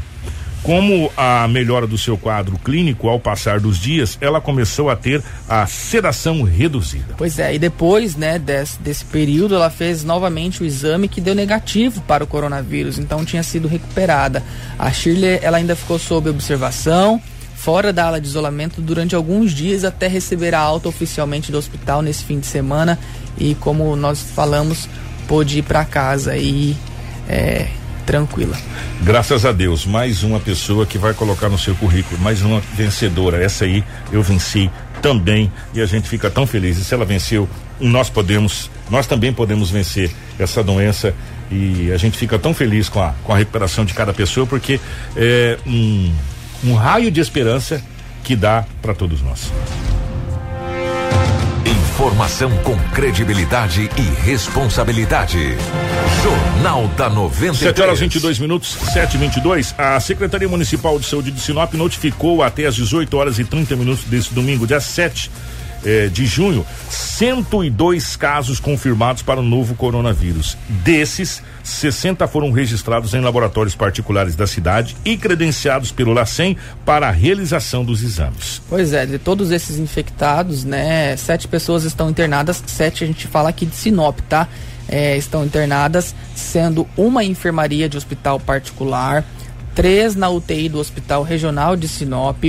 Como a melhora do seu quadro clínico ao passar dos dias, ela começou a ter a sedação reduzida. Pois é, e depois, né, desse, desse período, ela fez novamente o exame que deu negativo para o coronavírus, então tinha sido recuperada. A Shirley, ela ainda ficou sob observação, fora da ala de isolamento durante alguns dias até receber a alta oficialmente do hospital nesse fim de semana e como nós falamos, pôde ir para casa e é, tranquila. Graças a Deus, mais uma pessoa que vai colocar no seu currículo, mais uma vencedora. Essa aí eu venci também e a gente fica tão feliz. E se ela venceu, nós podemos, nós também podemos vencer essa doença e a gente fica tão feliz com a, com a recuperação de cada pessoa porque é um, um raio de esperança que dá para todos nós. Informação com credibilidade e responsabilidade. Jornal da 93. 7 horas 22 minutos, 7 e 22 A Secretaria Municipal de Saúde de Sinop notificou até às 18 horas e 30 minutos desse domingo, dia 7 eh, de junho, 102 casos confirmados para o novo coronavírus. Desses, 60 foram registrados em laboratórios particulares da cidade e credenciados pelo LACEN para a realização dos exames. Pois é, de todos esses infectados, né, sete pessoas estão internadas, sete a gente fala aqui de Sinop, tá? É, estão internadas, sendo uma enfermaria de hospital particular, três na UTI do Hospital Regional de Sinop,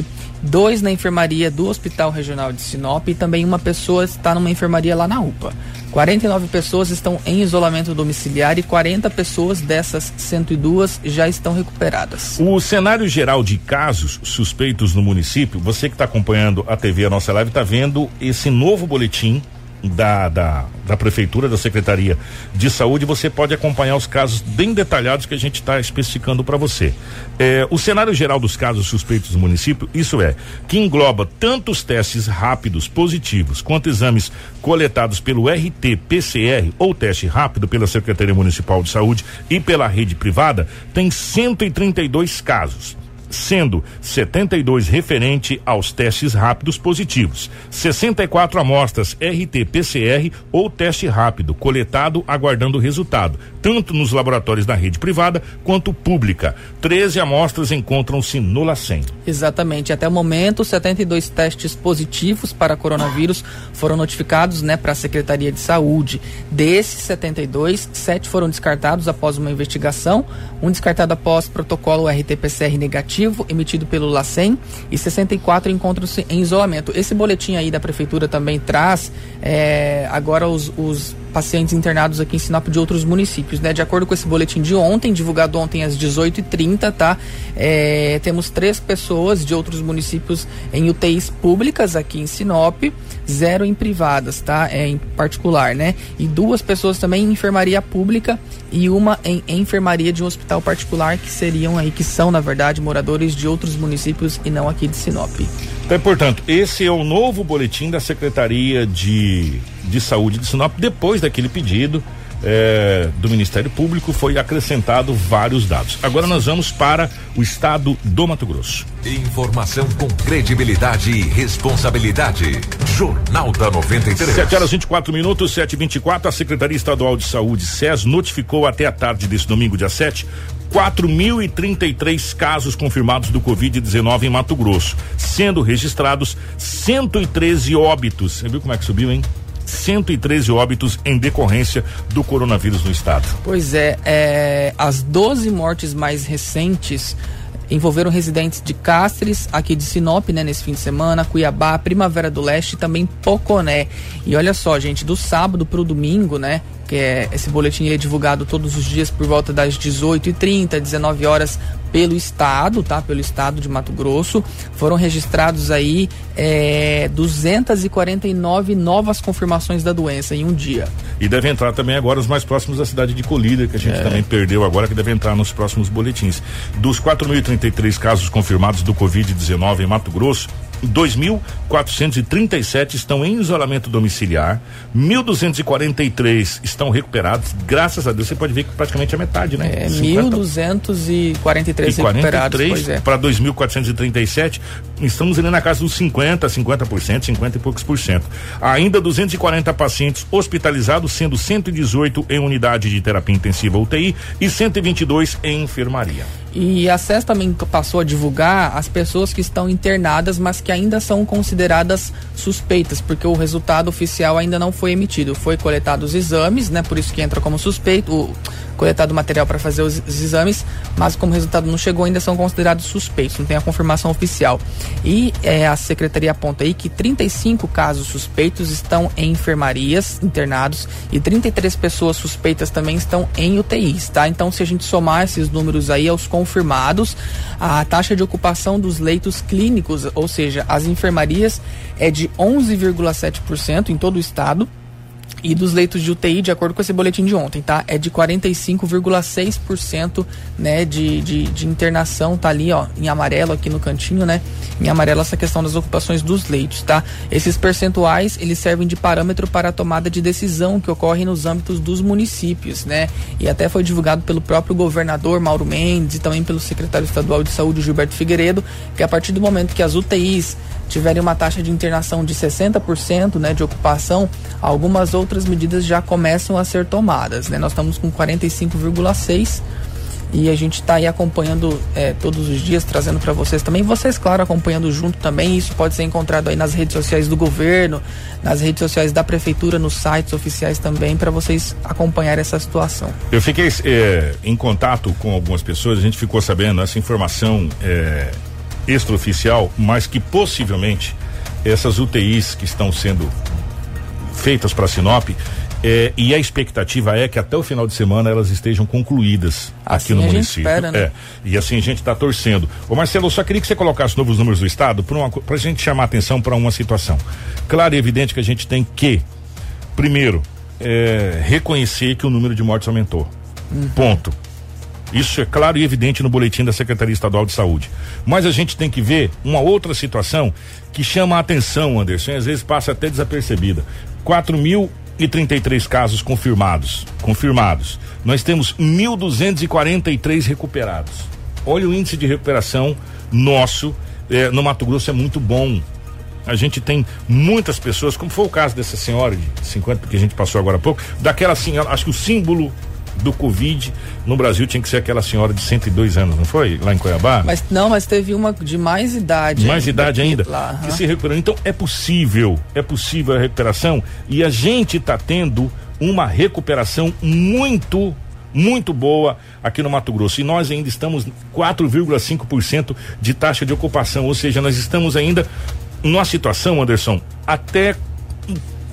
dois na enfermaria do Hospital Regional de Sinop e também uma pessoa está numa enfermaria lá na UPA. 49 pessoas estão em isolamento domiciliar e 40 pessoas dessas 102 já estão recuperadas. O cenário geral de casos suspeitos no município, você que está acompanhando a TV, a nossa live, está vendo esse novo boletim da, da, da Prefeitura, da Secretaria de Saúde, você pode acompanhar os casos bem detalhados que a gente está especificando para você. É, o cenário geral dos casos suspeitos do município, isso é, que engloba tanto os testes rápidos positivos quanto exames coletados pelo RT-PCR ou teste rápido pela Secretaria Municipal de Saúde e pela rede privada, tem 132 casos sendo 72 referente aos testes rápidos positivos, 64 amostras RT-PCR ou teste rápido coletado aguardando o resultado, tanto nos laboratórios da rede privada quanto pública. 13 amostras encontram-se no LACEN. Exatamente. Até o momento, 72 testes positivos para coronavírus foram notificados, né, para a Secretaria de Saúde. Desses 72, sete foram descartados após uma investigação, um descartado após protocolo RT-PCR negativo emitido pelo LACEN e 64 encontram-se em isolamento. Esse boletim aí da prefeitura também traz é, agora os, os pacientes internados aqui em Sinop de outros municípios, né? De acordo com esse boletim de ontem, divulgado ontem às 18h30, tá? É, temos três pessoas de outros municípios em UTIs públicas aqui em Sinop, zero em privadas, tá? É, em particular, né? E duas pessoas também em enfermaria pública e uma em, enfermaria de um hospital particular que seriam aí, que são, na verdade, moradores de outros municípios e não aqui de Sinop. Então, portanto, esse é o novo boletim da Secretaria de, de Saúde de Sinop, depois daquele pedido é, do Ministério Público, foi acrescentado vários dados. Agora nós vamos para o estado do Mato Grosso. Informação com credibilidade e responsabilidade. Jornal da 93. 7 horas 24 minutos, 7 e 24 A Secretaria Estadual de Saúde, SES, notificou até a tarde desse domingo, dia 7, 4.033 casos confirmados do Covid-19 em Mato Grosso, sendo registrados 113 óbitos. Você viu como é que subiu, hein? 113 óbitos em decorrência do coronavírus no estado. Pois é, é as 12 mortes mais recentes envolveram residentes de Castres, aqui de Sinop, né, nesse fim de semana, Cuiabá, Primavera do Leste e também Poconé. E olha só, gente, do sábado para o domingo, né, que é esse boletim é divulgado todos os dias por volta das 18h30, 19 horas pelo estado, tá? Pelo estado de Mato Grosso. Foram registrados aí é, 249 novas confirmações da doença em um dia. E deve entrar também agora os mais próximos da cidade de Colíder, que a gente é. também perdeu agora, que deve entrar nos próximos boletins. Dos 4.033 casos confirmados do Covid-19 em Mato Grosso, 2.437 estão em isolamento domiciliar, 1.243 estão recuperados. Graças a Deus, você pode ver que praticamente a metade, né? É, 1.243 recuperados. É. Para 2.437, estamos ali na casa dos 50, 50%, 50 e poucos por cento. Ainda 240 pacientes hospitalizados, sendo 118 em unidade de terapia intensiva UTI e 122 em enfermaria. E a SES também passou a divulgar as pessoas que estão internadas, mas que ainda são consideradas suspeitas, porque o resultado oficial ainda não foi emitido. Foi coletado os exames, né? Por isso que entra como suspeito. O, coletado material para fazer os, os, exames, mas como o resultado não chegou, ainda são considerados suspeitos, não tem a confirmação oficial. E é, a secretaria aponta aí que 35 casos suspeitos estão em enfermarias, internados, e 33 pessoas suspeitas também estão em UTIs, tá? Então, se a gente somar esses números aí aos confirmados, a taxa de ocupação dos leitos clínicos, ou seja, as enfermarias, é de 11,7% em todo o estado e dos leitos de UTI, de acordo com esse boletim de ontem, tá? É de 45,6% né, de, de, de, internação, tá ali, ó, em amarelo aqui no cantinho, né? Em amarelo essa questão das ocupações dos leitos, tá? Esses percentuais, eles servem de parâmetro para a tomada de decisão que ocorre nos âmbitos dos municípios, né? E até foi divulgado pelo próprio governador Mauro Mendes e também pelo secretário estadual de saúde Gilberto Figueiredo, que a partir do momento que as UTIs tiverem uma taxa de internação de 60% né, de ocupação, algumas outras medidas já começam a ser tomadas. Né? Nós estamos com 45,6% e a gente está aí acompanhando é, todos os dias, trazendo para vocês também. Vocês, claro, acompanhando junto também. Isso pode ser encontrado aí nas redes sociais do governo, nas redes sociais da prefeitura, nos sites oficiais também, para vocês acompanhar essa situação. Eu fiquei é, em contato com algumas pessoas, a gente ficou sabendo essa informação. É extraoficial, mas que possivelmente essas UTIs que estão sendo feitas para Sinop é, e a expectativa é que até o final de semana elas estejam concluídas assim aqui no município. Espera, né? É, e assim a gente está torcendo. Ô Marcelo, eu só queria que você colocasse novos números do estado para a gente chamar a atenção para uma situação. Claro e evidente que a gente tem que, primeiro, é, reconhecer que o número de mortes aumentou. Uhum. Ponto. Isso é claro e evidente no boletim da Secretaria Estadual de Saúde. Mas a gente tem que ver uma outra situação que chama a atenção, Anderson, e às vezes passa até desapercebida. 4.033 casos confirmados. Confirmados. Nós temos 1.243 recuperados. Olha o índice de recuperação nosso eh, no Mato Grosso é muito bom. A gente tem muitas pessoas, como foi o caso dessa senhora de 50 que a gente passou agora há pouco, daquela senhora, acho que o símbolo do Covid no Brasil tinha que ser aquela senhora de 102 anos, não foi? Lá em Cuiabá? Mas não, mas teve uma de mais idade. Mais idade ainda? Lá, que se recuperou. Então é possível, é possível a recuperação e a gente está tendo uma recuperação muito muito boa aqui no Mato Grosso. E nós ainda estamos 4,5% de taxa de ocupação, ou seja, nós estamos ainda numa situação, Anderson, até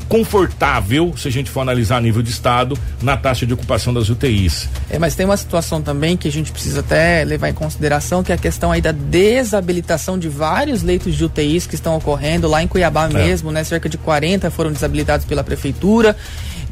confortável, se a gente for analisar a nível de estado, na taxa de ocupação das UTIs. É, mas tem uma situação também que a gente precisa até levar em consideração, que é a questão aí da desabilitação de vários leitos de UTIs que estão ocorrendo lá em Cuiabá é. mesmo, né? Cerca de 40 foram desabilitados pela prefeitura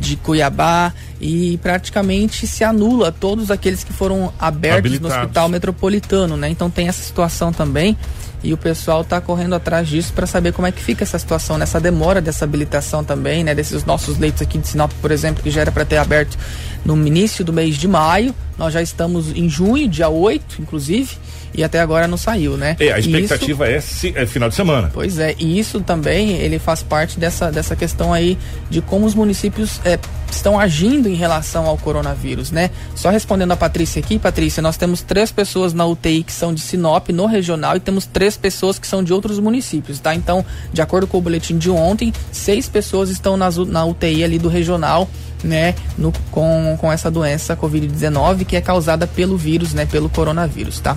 de Cuiabá e praticamente se anula todos aqueles que foram abertos no hospital metropolitano, né? Então tem essa situação também e o pessoal está correndo atrás disso para saber como é que fica essa situação, nessa demora dessa habilitação também, né? Desses nossos leitos aqui de Sinop, por exemplo, que já era para ter aberto no início do mês de maio. Nós já estamos em junho, dia 8, inclusive, e até agora não saiu, né? É, a expectativa isso, é, é, final de semana. Pois é, e isso também ele faz parte dessa, dessa questão aí de como os municípios é, estão agindo em relação ao coronavírus, né? Só respondendo a Patrícia aqui, Patrícia, nós temos três pessoas na UTI que são de Sinop, no regional, e temos três pessoas que são de outros municípios, tá? Então, de acordo com o boletim de ontem, seis pessoas estão nas, na UTI ali do regional, né? No, com, com essa doença Covid-19 que é causada pelo vírus, né? Pelo coronavírus, tá?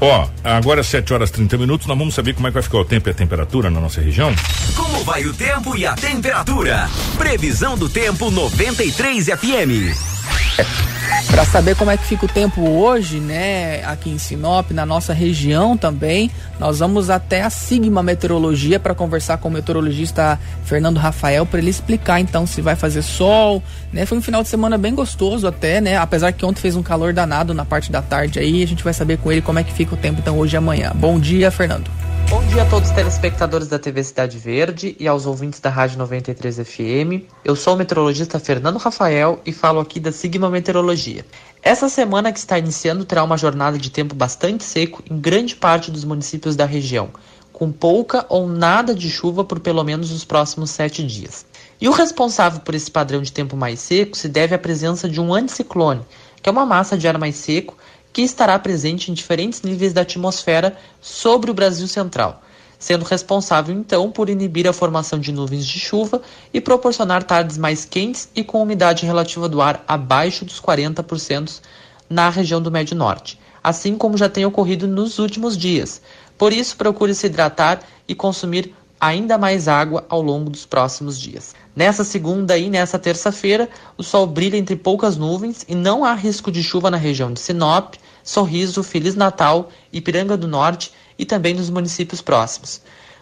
Ó, agora 7 horas 30 minutos, nós vamos saber como é que vai ficar o tempo e a temperatura na nossa região. Como vai o tempo e a temperatura? Previsão do tempo 93 FM. Para saber como é que fica o tempo hoje, né, aqui em Sinop, na nossa região também, nós vamos até a Sigma Meteorologia para conversar com o meteorologista Fernando Rafael para ele explicar então se vai fazer sol, né? Foi um final de semana bem gostoso até, né? Apesar que ontem fez um calor danado na parte da tarde aí, a gente vai saber com ele como é que fica o tempo então hoje e amanhã. Bom dia, Fernando. Bom dia a todos os telespectadores da TV Cidade Verde e aos ouvintes da Rádio 93 FM. Eu sou o meteorologista Fernando Rafael e falo aqui da Sigma Meteorologia. Essa semana que está iniciando terá uma jornada de tempo bastante seco em grande parte dos municípios da região, com pouca ou nada de chuva por pelo menos os próximos sete dias. E o responsável por esse padrão de tempo mais seco se deve à presença de um anticiclone, que é uma massa de ar mais seco que estará presente em diferentes níveis da atmosfera sobre o Brasil Central, sendo responsável então por inibir a formação de nuvens de chuva e proporcionar tardes mais quentes e com umidade relativa do ar abaixo dos 40% na região do Médio Norte, assim como já tem ocorrido nos últimos dias. Por isso, procure se hidratar e consumir ainda mais água ao longo dos próximos dias. Nessa segunda e nessa terça-feira, o sol brilha entre poucas nuvens e não há risco de chuva na região de Sinop, Sorriso, Feliz Natal, Ipiranga do Norte e também nos municípios próximos.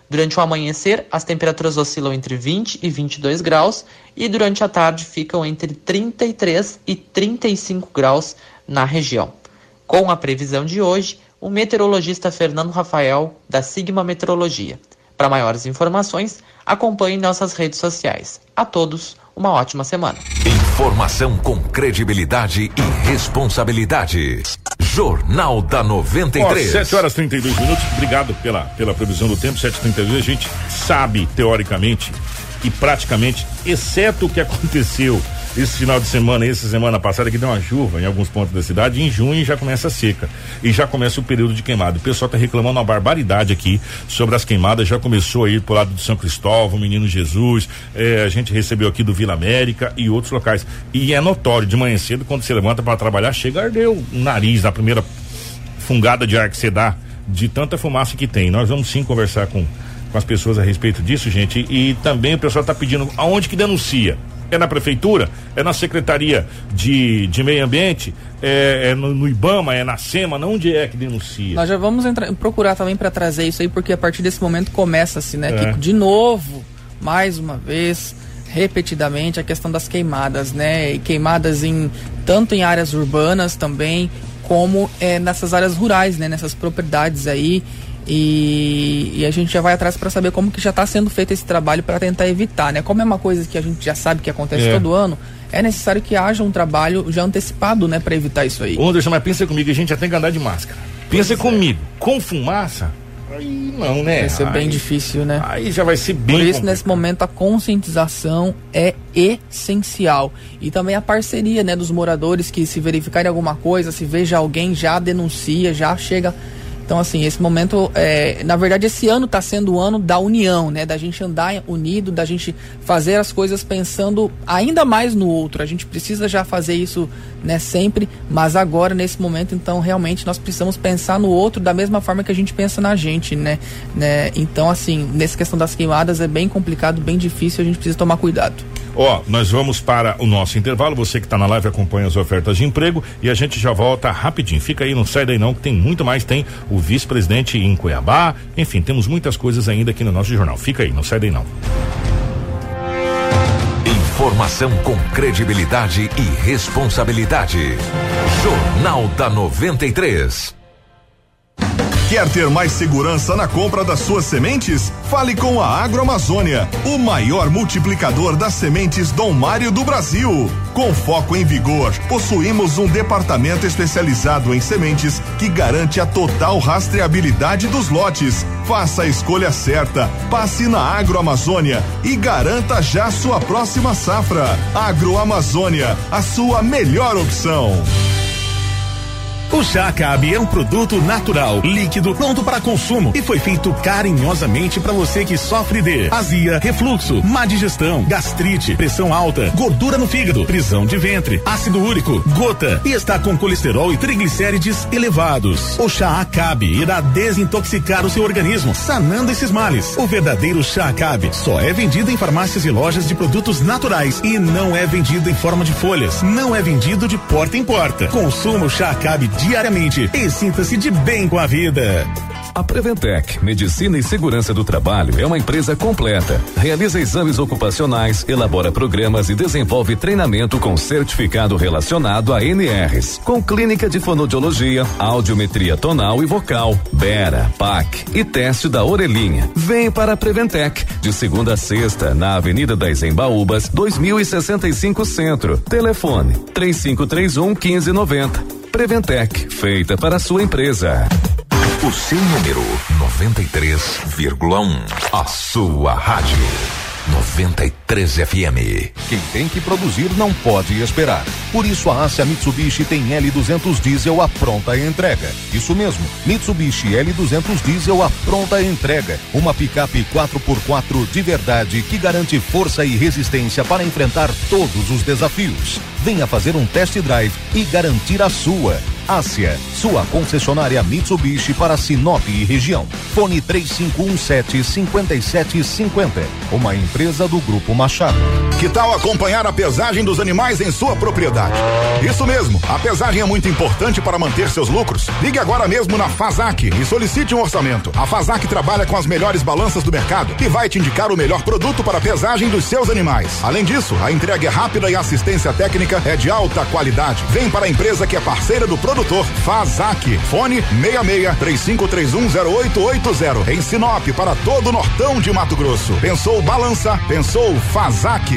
Durante o amanhecer, as temperaturas oscilam entre 20 e 22 graus e durante a tarde ficam entre 33 e 35 graus na região. Com a previsão de hoje, o meteorologista Fernando Rafael, da Sigma Meteorologia. Para maiores informações, acompanhe nossas redes sociais. A todos, uma ótima semana. Informação com credibilidade e responsabilidade. Jornal da 93. Ó, 7 horas e 32 minutos. Obrigado pela, pela previsão do tempo. 7h32. A gente sabe, teoricamente e praticamente, exceto o que aconteceu esse final de semana, essa semana passada, que deu uma chuva em alguns pontos da cidade, em junho já começa a seca. E já começa o período de queimada. O pessoal está reclamando uma barbaridade aqui sobre as queimadas. Já começou aí pro lado de São Cristóvão, Menino Jesus. Eh, a gente recebeu aqui do Vila América e outros locais. E é notório, de manhã cedo, quando você levanta para trabalhar, chega a arder o nariz na primeira fungada de ar que você dá, de tanta fumaça que tem. Nós vamos sim conversar com, com as pessoas a respeito disso, gente. E também o pessoal está pedindo aonde que denuncia é na prefeitura, é na secretaria de, de meio ambiente, é, é no, no, IBAMA, é na SEMA, não onde é que denuncia. Nós já vamos entrar, procurar também para trazer isso aí, porque a partir desse momento começa-se, né, é. que de novo, mais uma vez, repetidamente a questão das queimadas, né, e queimadas em tanto em áreas urbanas também como é, nessas áreas rurais, né, nessas propriedades aí e, e, a gente já vai atrás para saber como que já está sendo feito esse trabalho para tentar evitar, né? Como é uma coisa que a gente já sabe que acontece é. todo ano, é necessário que haja um trabalho já antecipado, né, para evitar isso aí. Anderson, mas pensa comigo, a gente já tem que andar de máscara. Pensa pois é. comigo, é. com fumaça, aí não, né? Vai ser aí, bem difícil, né? Aí já vai ser bem Por isso, complicado. nesse momento, a conscientização é essencial. E também a parceria, né, dos moradores que se verificarem alguma coisa, se veja alguém, já denuncia, já chega então, assim, esse momento, é, na verdade, esse ano está sendo o ano da união, né? Da gente andar unido, da gente fazer as coisas pensando ainda mais no outro. A gente precisa já fazer isso, né, sempre, mas agora, nesse momento, então, realmente nós precisamos pensar no outro da mesma forma que a gente pensa na gente, né? né? Então, assim, nessa questão das queimadas é bem complicado, bem difícil, a gente precisa tomar cuidado. Ó, nós vamos para o nosso intervalo. Você que está na live acompanha as ofertas de emprego e a gente já volta rapidinho. Fica aí, não sai daí não, que tem muito mais. Tem o vice-presidente em Cuiabá. Enfim, temos muitas coisas ainda aqui no nosso jornal. Fica aí, não sai daí não. Informação com credibilidade e responsabilidade. Jornal da 93. Quer ter mais segurança na compra das suas sementes? Fale com a Agroamazônia, o maior multiplicador das sementes Dom Mário do Brasil. Com foco em vigor, possuímos um departamento especializado em sementes que garante a total rastreabilidade dos lotes. Faça a escolha certa, passe na Agroamazônia e garanta já sua próxima safra. Agroamazônia, a sua melhor opção. O chá Acabe é um produto natural, líquido, pronto para consumo e foi feito carinhosamente para você que sofre de azia, refluxo, má digestão, gastrite, pressão alta, gordura no fígado, prisão de ventre, ácido úrico, gota e está com colesterol e triglicérides elevados. O chá Acabe irá desintoxicar o seu organismo, sanando esses males. O verdadeiro chá Acabe só é vendido em farmácias e lojas de produtos naturais e não é vendido em forma de folhas. Não é vendido de porta em porta. Consuma o chá Acabe diariamente e sinta-se de bem com a vida. A Preventec, Medicina e Segurança do Trabalho, é uma empresa completa. Realiza exames ocupacionais, elabora programas e desenvolve treinamento com certificado relacionado a NRs, com clínica de fonodiologia, audiometria tonal e vocal, Bera, PAC e teste da orelhinha. Vem para a Preventec, de segunda a sexta, na Avenida das Embaúbas, 2065 Centro. Telefone 3531 1590. Preventec, feita para sua empresa. O seu número 93,1. A sua rádio. 93 FM. Quem tem que produzir não pode esperar. Por isso a Ásia Mitsubishi tem L200 Diesel à pronta entrega. Isso mesmo, Mitsubishi L200 Diesel à pronta entrega. Uma picape 4x4 de verdade que garante força e resistência para enfrentar todos os desafios. Venha fazer um test drive e garantir a sua. Ásia, sua concessionária Mitsubishi para Sinop e região. Fone 3517 5750. Uma empresa do Grupo Machado. Que tal acompanhar a pesagem dos animais em sua propriedade? Isso mesmo, a pesagem é muito importante para manter seus lucros. Ligue agora mesmo na Fazac e solicite um orçamento. A Fazac trabalha com as melhores balanças do mercado e vai te indicar o melhor produto para a pesagem dos seus animais. Além disso, a entrega é rápida e a assistência técnica é de alta qualidade. Vem para a empresa que é parceira do produtor Fazac. Fone 66 35310880 em Sinop para todo o Nortão de Mato Grosso. Pensou balança? Pensou Fazac.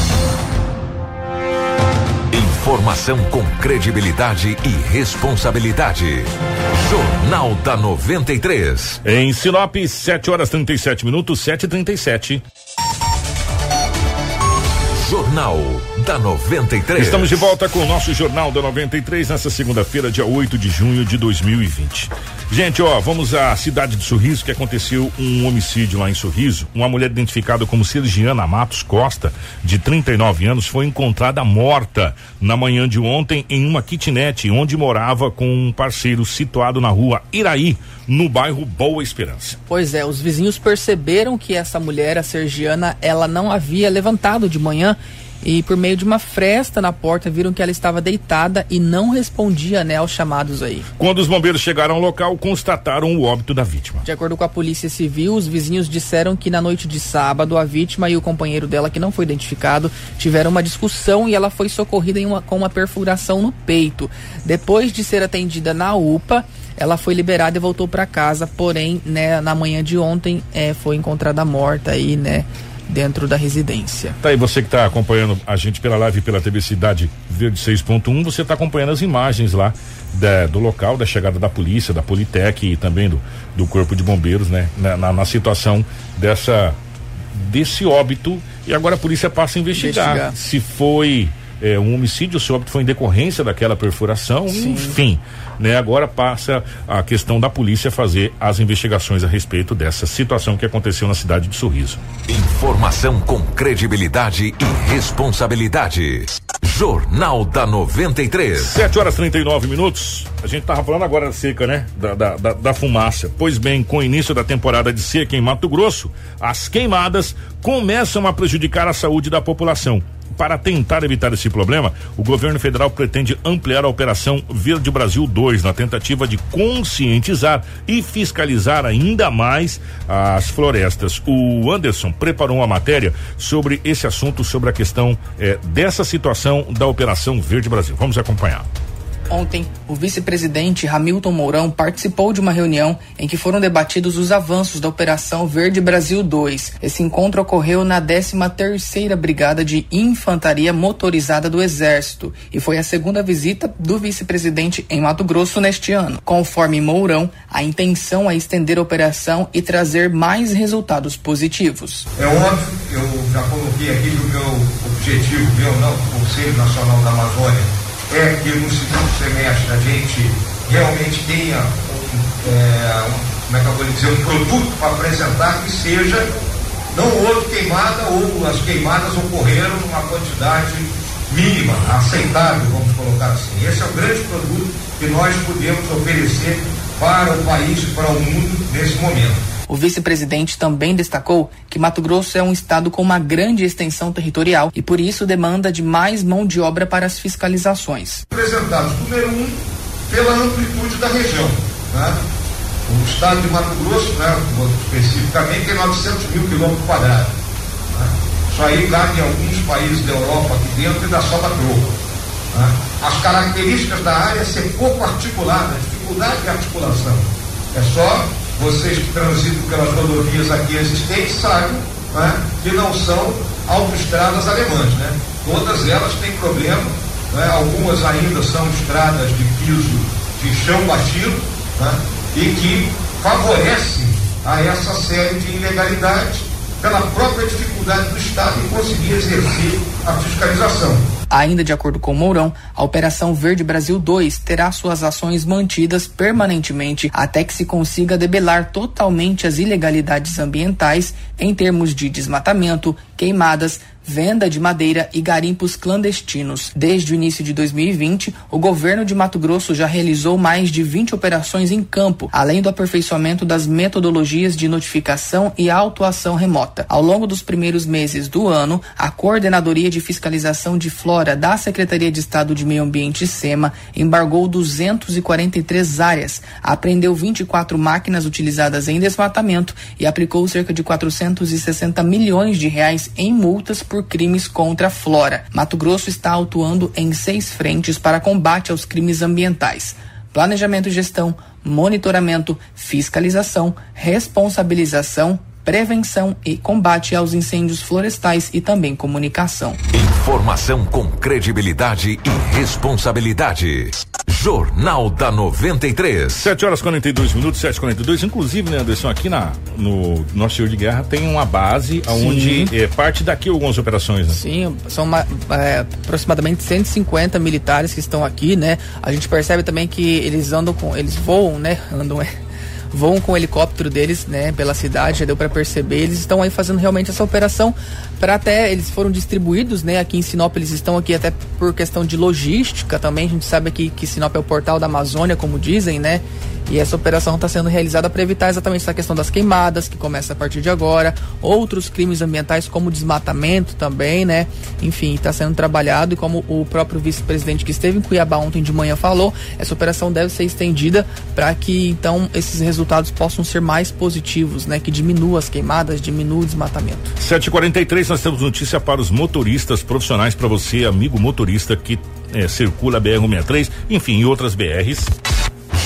Informação com credibilidade e responsabilidade. Jornal da 93. Em Sinop, 7 horas 37 minutos, 7 e 37 Jornal da 93. Estamos de volta com o nosso Jornal da 93 nessa segunda-feira, dia 8 de junho de 2020. Gente, ó, vamos à cidade de Sorriso, que aconteceu um homicídio lá em Sorriso. Uma mulher identificada como Sergiana Matos Costa, de 39 anos, foi encontrada morta na manhã de ontem em uma kitnet, onde morava com um parceiro situado na rua Iraí, no bairro Boa Esperança. Pois é, os vizinhos perceberam que essa mulher, a Sergiana, ela não havia levantado de manhã e por meio de uma fresta na porta viram que ela estava deitada e não respondia né, aos chamados aí. Quando os bombeiros chegaram ao local, constataram o óbito da vítima. De acordo com a Polícia Civil, os vizinhos disseram que na noite de sábado a vítima e o companheiro dela, que não foi identificado, tiveram uma discussão e ela foi socorrida uma, com uma perfuração no peito. Depois de ser atendida na UPA, ela foi liberada e voltou para casa, porém, né, na manhã de ontem é, foi encontrada morta aí, né? Dentro da residência. Tá aí, você que está acompanhando a gente pela live pela TV Cidade Verde 6.1, você está acompanhando as imagens lá da, do local, da chegada da polícia, da Politec e também do, do Corpo de Bombeiros, né? Na, na, na situação dessa desse óbito e agora a polícia passa a investigar, investigar. se foi é, um homicídio, se o óbito foi em decorrência daquela perfuração, Sim. enfim. Né? Agora passa a questão da polícia fazer as investigações a respeito dessa situação que aconteceu na cidade de Sorriso. Informação com credibilidade e responsabilidade. Jornal da 93. 7 horas 39 minutos. A gente tava falando agora da seca, né? Da, da, da, da fumaça. Pois bem, com o início da temporada de seca em Mato Grosso, as queimadas começam a prejudicar a saúde da população. Para tentar evitar esse problema, o governo federal pretende ampliar a Operação Verde Brasil 2 na tentativa de conscientizar e fiscalizar ainda mais as florestas. O Anderson preparou uma matéria sobre esse assunto, sobre a questão eh, dessa situação da Operação Verde Brasil. Vamos acompanhar. Ontem, o vice-presidente Hamilton Mourão participou de uma reunião em que foram debatidos os avanços da Operação Verde Brasil 2. Esse encontro ocorreu na 13ª Brigada de Infantaria Motorizada do Exército e foi a segunda visita do vice-presidente em Mato Grosso neste ano. Conforme Mourão, a intenção é estender a operação e trazer mais resultados positivos. É óbvio, eu já coloquei aqui que o meu objetivo, meu não, Conselho Nacional da Amazônia, é que no segundo semestre a gente realmente tenha um, é, um, como é que eu vou dizer, um produto para apresentar que seja não houve queimada ou as queimadas ocorreram numa quantidade mínima, aceitável, vamos colocar assim. Esse é o grande produto que nós podemos oferecer para o país e para o mundo nesse momento. O vice-presidente também destacou que Mato Grosso é um estado com uma grande extensão territorial e por isso demanda de mais mão de obra para as fiscalizações. Apresentados, número um, pela amplitude da região. Né? O estado de Mato Grosso, né, especificamente, tem 900 mil quilômetros quadrados. Né? Isso aí cabe em alguns países da Europa aqui dentro e da sobra troco. Né? As características da área ser pouco articulada, dificuldade de articulação. É só vocês que transitam pelas rodovias aqui existentes sabem né, que não são autoestradas alemãs. Né? Todas elas têm problema, né? algumas ainda são estradas de piso de chão batido né? e que favorecem a essa série de ilegalidades pela própria dificuldade do Estado em conseguir exercer a fiscalização. Ainda de acordo com Mourão, a Operação Verde Brasil 2 terá suas ações mantidas permanentemente até que se consiga debelar totalmente as ilegalidades ambientais em termos de desmatamento, queimadas, venda de madeira e garimpos clandestinos. Desde o início de 2020, o governo de Mato Grosso já realizou mais de 20 operações em campo, além do aperfeiçoamento das metodologias de notificação e autuação remota. Ao longo dos primeiros meses do ano, a Coordenadoria de Fiscalização de Flora da Secretaria de Estado de Meio Ambiente SEMA embargou 243 áreas, apreendeu 24 máquinas utilizadas em desmatamento e aplicou cerca de 460 milhões de reais em multas por crimes contra a flora. Mato Grosso está atuando em seis frentes para combate aos crimes ambientais: planejamento e gestão, monitoramento, fiscalização, responsabilização, prevenção e combate aos incêndios florestais e também comunicação. Informação com credibilidade e responsabilidade. Jornal da 93. 7 horas 42 minutos, 7 42 Inclusive, né, Anderson, aqui na, no nosso Senhor de Guerra tem uma base onde é parte daqui algumas operações, né? Sim, são uma, é, aproximadamente 150 militares que estão aqui, né? A gente percebe também que eles andam com. Eles voam, né? Andam. É, voam com o helicóptero deles, né, pela cidade, já deu para perceber. Eles estão aí fazendo realmente essa operação para até eles foram distribuídos, né, aqui em Sinop, eles estão aqui até por questão de logística também. A gente sabe aqui que Sinop é o portal da Amazônia, como dizem, né? E essa operação está sendo realizada para evitar exatamente essa questão das queimadas, que começa a partir de agora, outros crimes ambientais como desmatamento também, né? Enfim, está sendo trabalhado e como o próprio vice-presidente que esteve em Cuiabá ontem de manhã falou, essa operação deve ser estendida para que então esses resultados possam ser mais positivos, né? Que diminua as queimadas, diminua o desmatamento. 7h43, nós temos notícia para os motoristas profissionais, para você, amigo motorista que é, circula a BR-163, enfim, e outras BRs.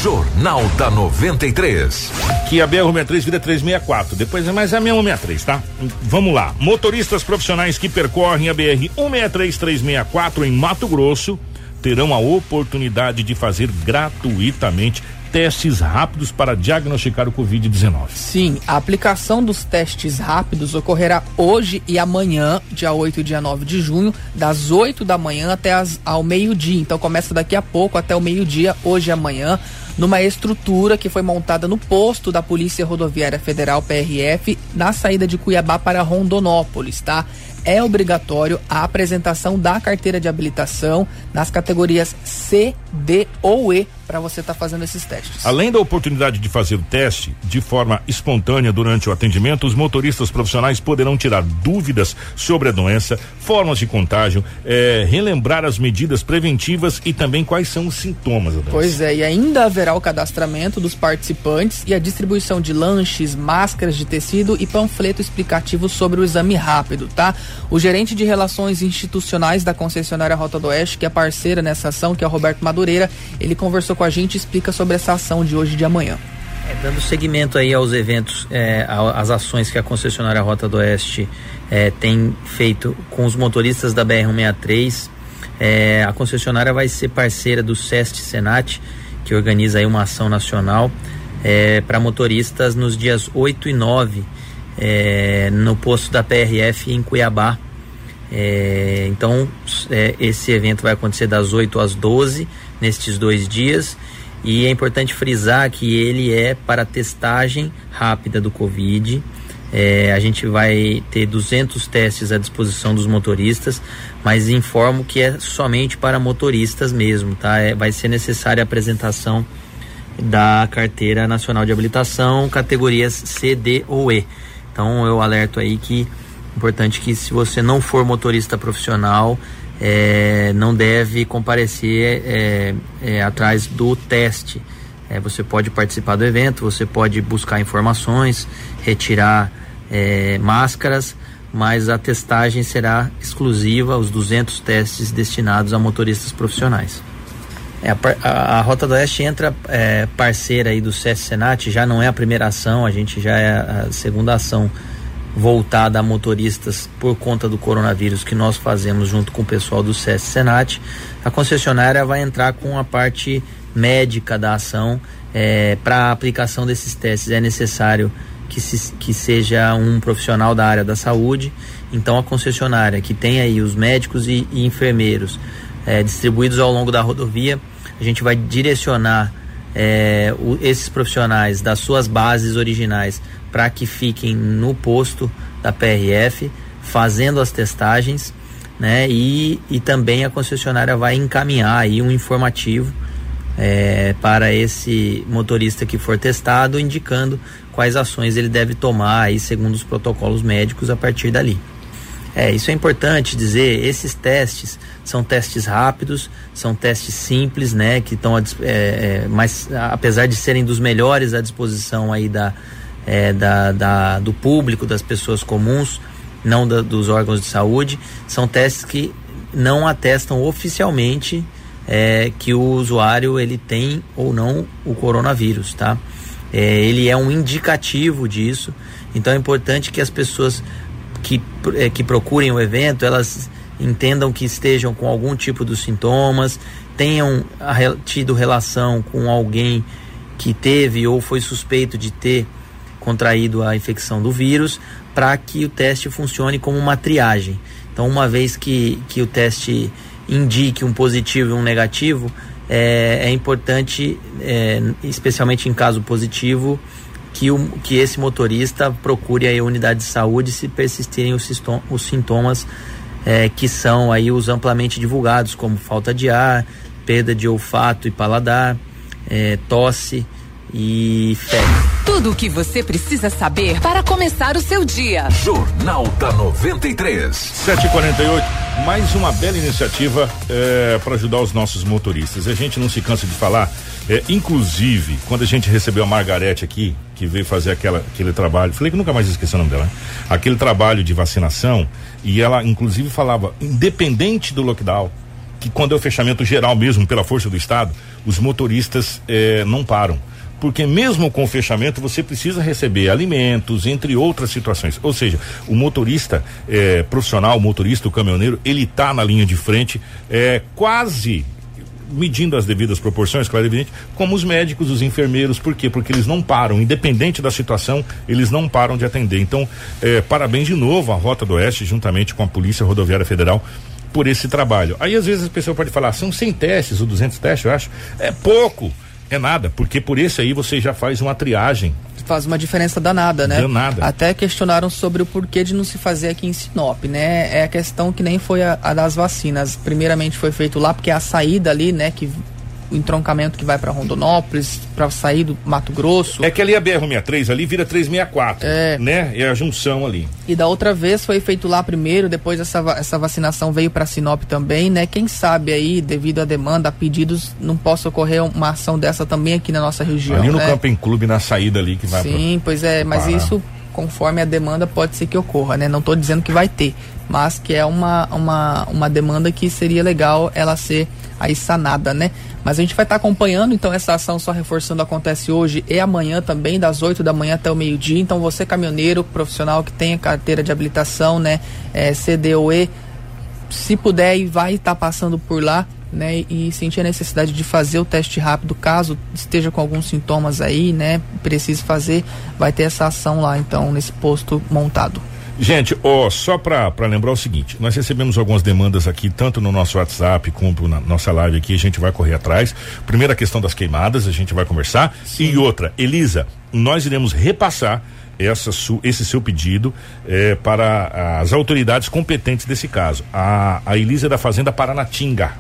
Jornal da 93. Que a BR-63 vira 364. Depois é mais a mesma 163, tá? Vamos lá. Motoristas profissionais que percorrem a BR-163-364 em Mato Grosso terão a oportunidade de fazer gratuitamente testes rápidos para diagnosticar o Covid-19. Sim, a aplicação dos testes rápidos ocorrerá hoje e amanhã, dia 8 e dia 9 de junho, das 8 da manhã até as, ao meio-dia. Então começa daqui a pouco até o meio-dia, hoje e amanhã numa estrutura que foi montada no posto da Polícia Rodoviária Federal PRF na saída de Cuiabá para Rondonópolis, tá? É obrigatório a apresentação da carteira de habilitação nas categorias C, D ou E para você estar tá fazendo esses testes. Além da oportunidade de fazer o teste de forma espontânea durante o atendimento, os motoristas profissionais poderão tirar dúvidas sobre a doença, formas de contágio, eh, relembrar as medidas preventivas e também quais são os sintomas da doença. Pois é, e ainda haverá o cadastramento dos participantes e a distribuição de lanches, máscaras de tecido e panfleto explicativo sobre o exame rápido, tá? O gerente de relações institucionais da concessionária Rota do Oeste, que é parceira nessa ação, que é o Roberto Madureira, ele conversou com a gente e explica sobre essa ação de hoje e de amanhã. É, dando seguimento aí aos eventos, é, às ações que a concessionária Rota do Oeste é, tem feito com os motoristas da BR-163, é, a concessionária vai ser parceira do SEST Senat, que organiza aí uma ação nacional é, para motoristas nos dias 8 e 9, é, no posto da PRF em Cuiabá. então, esse evento vai acontecer das 8 às 12 nestes dois dias e é importante frisar que ele é para testagem rápida do Covid. É, a gente vai ter 200 testes à disposição dos motoristas, mas informo que é somente para motoristas mesmo, tá? É, vai ser necessária a apresentação da Carteira Nacional de Habilitação, categorias C, D ou E. Então eu alerto aí que é importante que se você não for motorista profissional, é, não deve comparecer é, é, atrás do teste. É, você pode participar do evento, você pode buscar informações, retirar é, máscaras, mas a testagem será exclusiva os 200 testes destinados a motoristas profissionais. É, a, a, a, Rota do Oeste entra parceira aí do SES Senat, já não é a primeira ação, a gente já é a segunda ação voltada a motoristas por conta do coronavírus que nós fazemos junto com o pessoal do SES Senat. A concessionária vai entrar com a parte médica da ação. É, Para a aplicação desses testes é necessário que, se, que seja um profissional da área da saúde. Então a concessionária que tem aí os médicos e, e enfermeiros é, distribuídos ao longo da rodovia, a gente vai direcionar é, o, esses profissionais das suas bases originais para que fiquem no posto da PRF fazendo as testagens, né? E, e também a concessionária vai encaminhar aí um informativo é, para esse motorista que for testado, indicando quais ações ele deve tomar aí segundo os protocolos médicos a partir dali. É, isso é importante dizer, esses testes são testes rápidos, são testes simples, né, que estão, é, é, mas apesar de serem dos melhores à disposição aí da, é, da, da, do público, das pessoas comuns, não da, dos órgãos de saúde, são testes que não atestam oficialmente é, que o usuário ele tem ou não o coronavírus, tá? É, ele é um indicativo disso, então é importante que as pessoas que, é, que procurem o evento, elas entendam que estejam com algum tipo de sintomas, tenham tido relação com alguém que teve ou foi suspeito de ter contraído a infecção do vírus para que o teste funcione como uma triagem. Então, uma vez que, que o teste indique um positivo e um negativo, é, é importante, é, especialmente em caso positivo, que, o, que esse motorista procure a unidade de saúde se persistirem os, os sintomas é, que são aí os amplamente divulgados, como falta de ar, perda de olfato e paladar, é, tosse, e fé. Tudo o que você precisa saber para começar o seu dia. Jornal da 93. 748. Mais uma bela iniciativa é, para ajudar os nossos motoristas. A gente não se cansa de falar. É, inclusive, quando a gente recebeu a Margarete aqui, que veio fazer aquela, aquele trabalho, falei que nunca mais esqueci o nome dela, né? aquele trabalho de vacinação, e ela inclusive falava, independente do lockdown, que quando é o fechamento geral mesmo, pela força do Estado, os motoristas é, não param porque mesmo com o fechamento você precisa receber alimentos, entre outras situações. Ou seja, o motorista é, profissional, o motorista, o caminhoneiro, ele está na linha de frente, é, quase medindo as devidas proporções, claro evidente, como os médicos, os enfermeiros, por quê? Porque eles não param, independente da situação, eles não param de atender. Então, é, parabéns de novo à Rota do Oeste, juntamente com a Polícia Rodoviária Federal, por esse trabalho. Aí às vezes a pessoa pode falar, são 100 testes ou 200 testes, eu acho, é pouco. É nada, porque por esse aí você já faz uma triagem. Faz uma diferença danada, né? Danada. Até questionaram sobre o porquê de não se fazer aqui em Sinop, né? É a questão que nem foi a, a das vacinas. Primeiramente foi feito lá porque a saída ali, né, que o entroncamento que vai para Rondonópolis, para sair do Mato Grosso. É que ali a BR-63 ali vira 364, é. né? É a junção ali. E da outra vez foi feito lá primeiro, depois essa, essa vacinação veio para Sinop também, né? Quem sabe aí, devido à demanda, a pedidos, não possa ocorrer uma ação dessa também aqui na nossa região. Ali no né? Camping Clube, na saída ali que vai Sim, pois é, mas Pará. isso conforme a demanda pode ser que ocorra, né? Não estou dizendo que vai ter, mas que é uma, uma, uma demanda que seria legal ela ser aí sanada, né? Mas a gente vai estar tá acompanhando, então essa ação só reforçando acontece hoje e amanhã também, das 8 da manhã até o meio-dia. Então você caminhoneiro, profissional que tenha carteira de habilitação, né, é, CDOE, se puder e vai estar tá passando por lá, né, e sentir a necessidade de fazer o teste rápido, caso esteja com alguns sintomas aí, né, precise fazer, vai ter essa ação lá, então, nesse posto montado. Gente, ó, só para lembrar o seguinte, nós recebemos algumas demandas aqui, tanto no nosso WhatsApp como na nossa live aqui, a gente vai correr atrás. Primeira questão das queimadas, a gente vai conversar. Sim. E outra, Elisa, nós iremos repassar essa su, esse seu pedido eh, para as autoridades competentes desse caso. A, a Elisa é da Fazenda Paranatinga,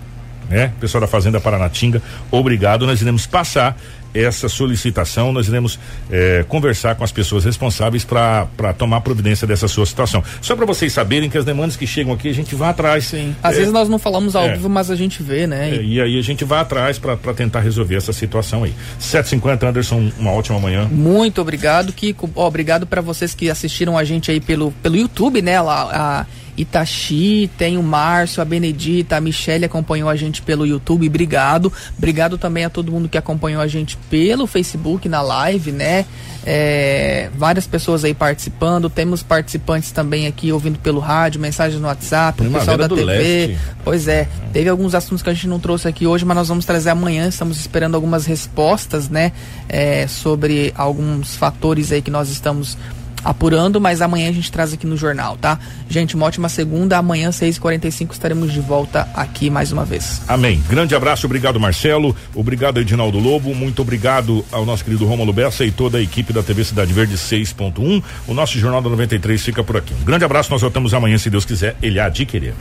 né? Pessoal da Fazenda Paranatinga, obrigado. Nós iremos passar essa solicitação, nós iremos eh, conversar com as pessoas responsáveis para tomar providência dessa sua situação. Só para vocês saberem que as demandas que chegam aqui a gente vai atrás. Sim. Às é, vezes nós não falamos ao é, vivo, mas a gente vê, né? É, e aí a gente vai atrás para tentar resolver essa situação aí. 750 Anderson, uma ótima manhã. Muito obrigado, Kiko. Obrigado para vocês que assistiram a gente aí pelo, pelo YouTube, né? Lá, a, Itachi, tem o Márcio, a Benedita, a Michelle acompanhou a gente pelo YouTube, obrigado. Obrigado também a todo mundo que acompanhou a gente pelo Facebook na live, né? É, várias pessoas aí participando, temos participantes também aqui ouvindo pelo rádio, mensagens no WhatsApp, o pessoal da TV. Leste. Pois é, teve alguns assuntos que a gente não trouxe aqui hoje, mas nós vamos trazer amanhã. Estamos esperando algumas respostas, né? É, sobre alguns fatores aí que nós estamos apurando, mas amanhã a gente traz aqui no jornal, tá? Gente, uma ótima segunda. Amanhã, 6h45, estaremos de volta aqui mais uma vez. Amém. Grande abraço, obrigado, Marcelo. Obrigado, Edinaldo Lobo. Muito obrigado ao nosso querido Romulo Bessa e toda a equipe da TV Cidade Verde 6.1. O nosso Jornal da 93 fica por aqui. Um grande abraço, nós voltamos amanhã, se Deus quiser, ele há de querer.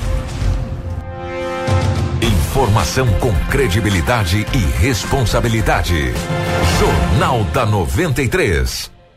Informação com credibilidade e responsabilidade. Jornal da 93.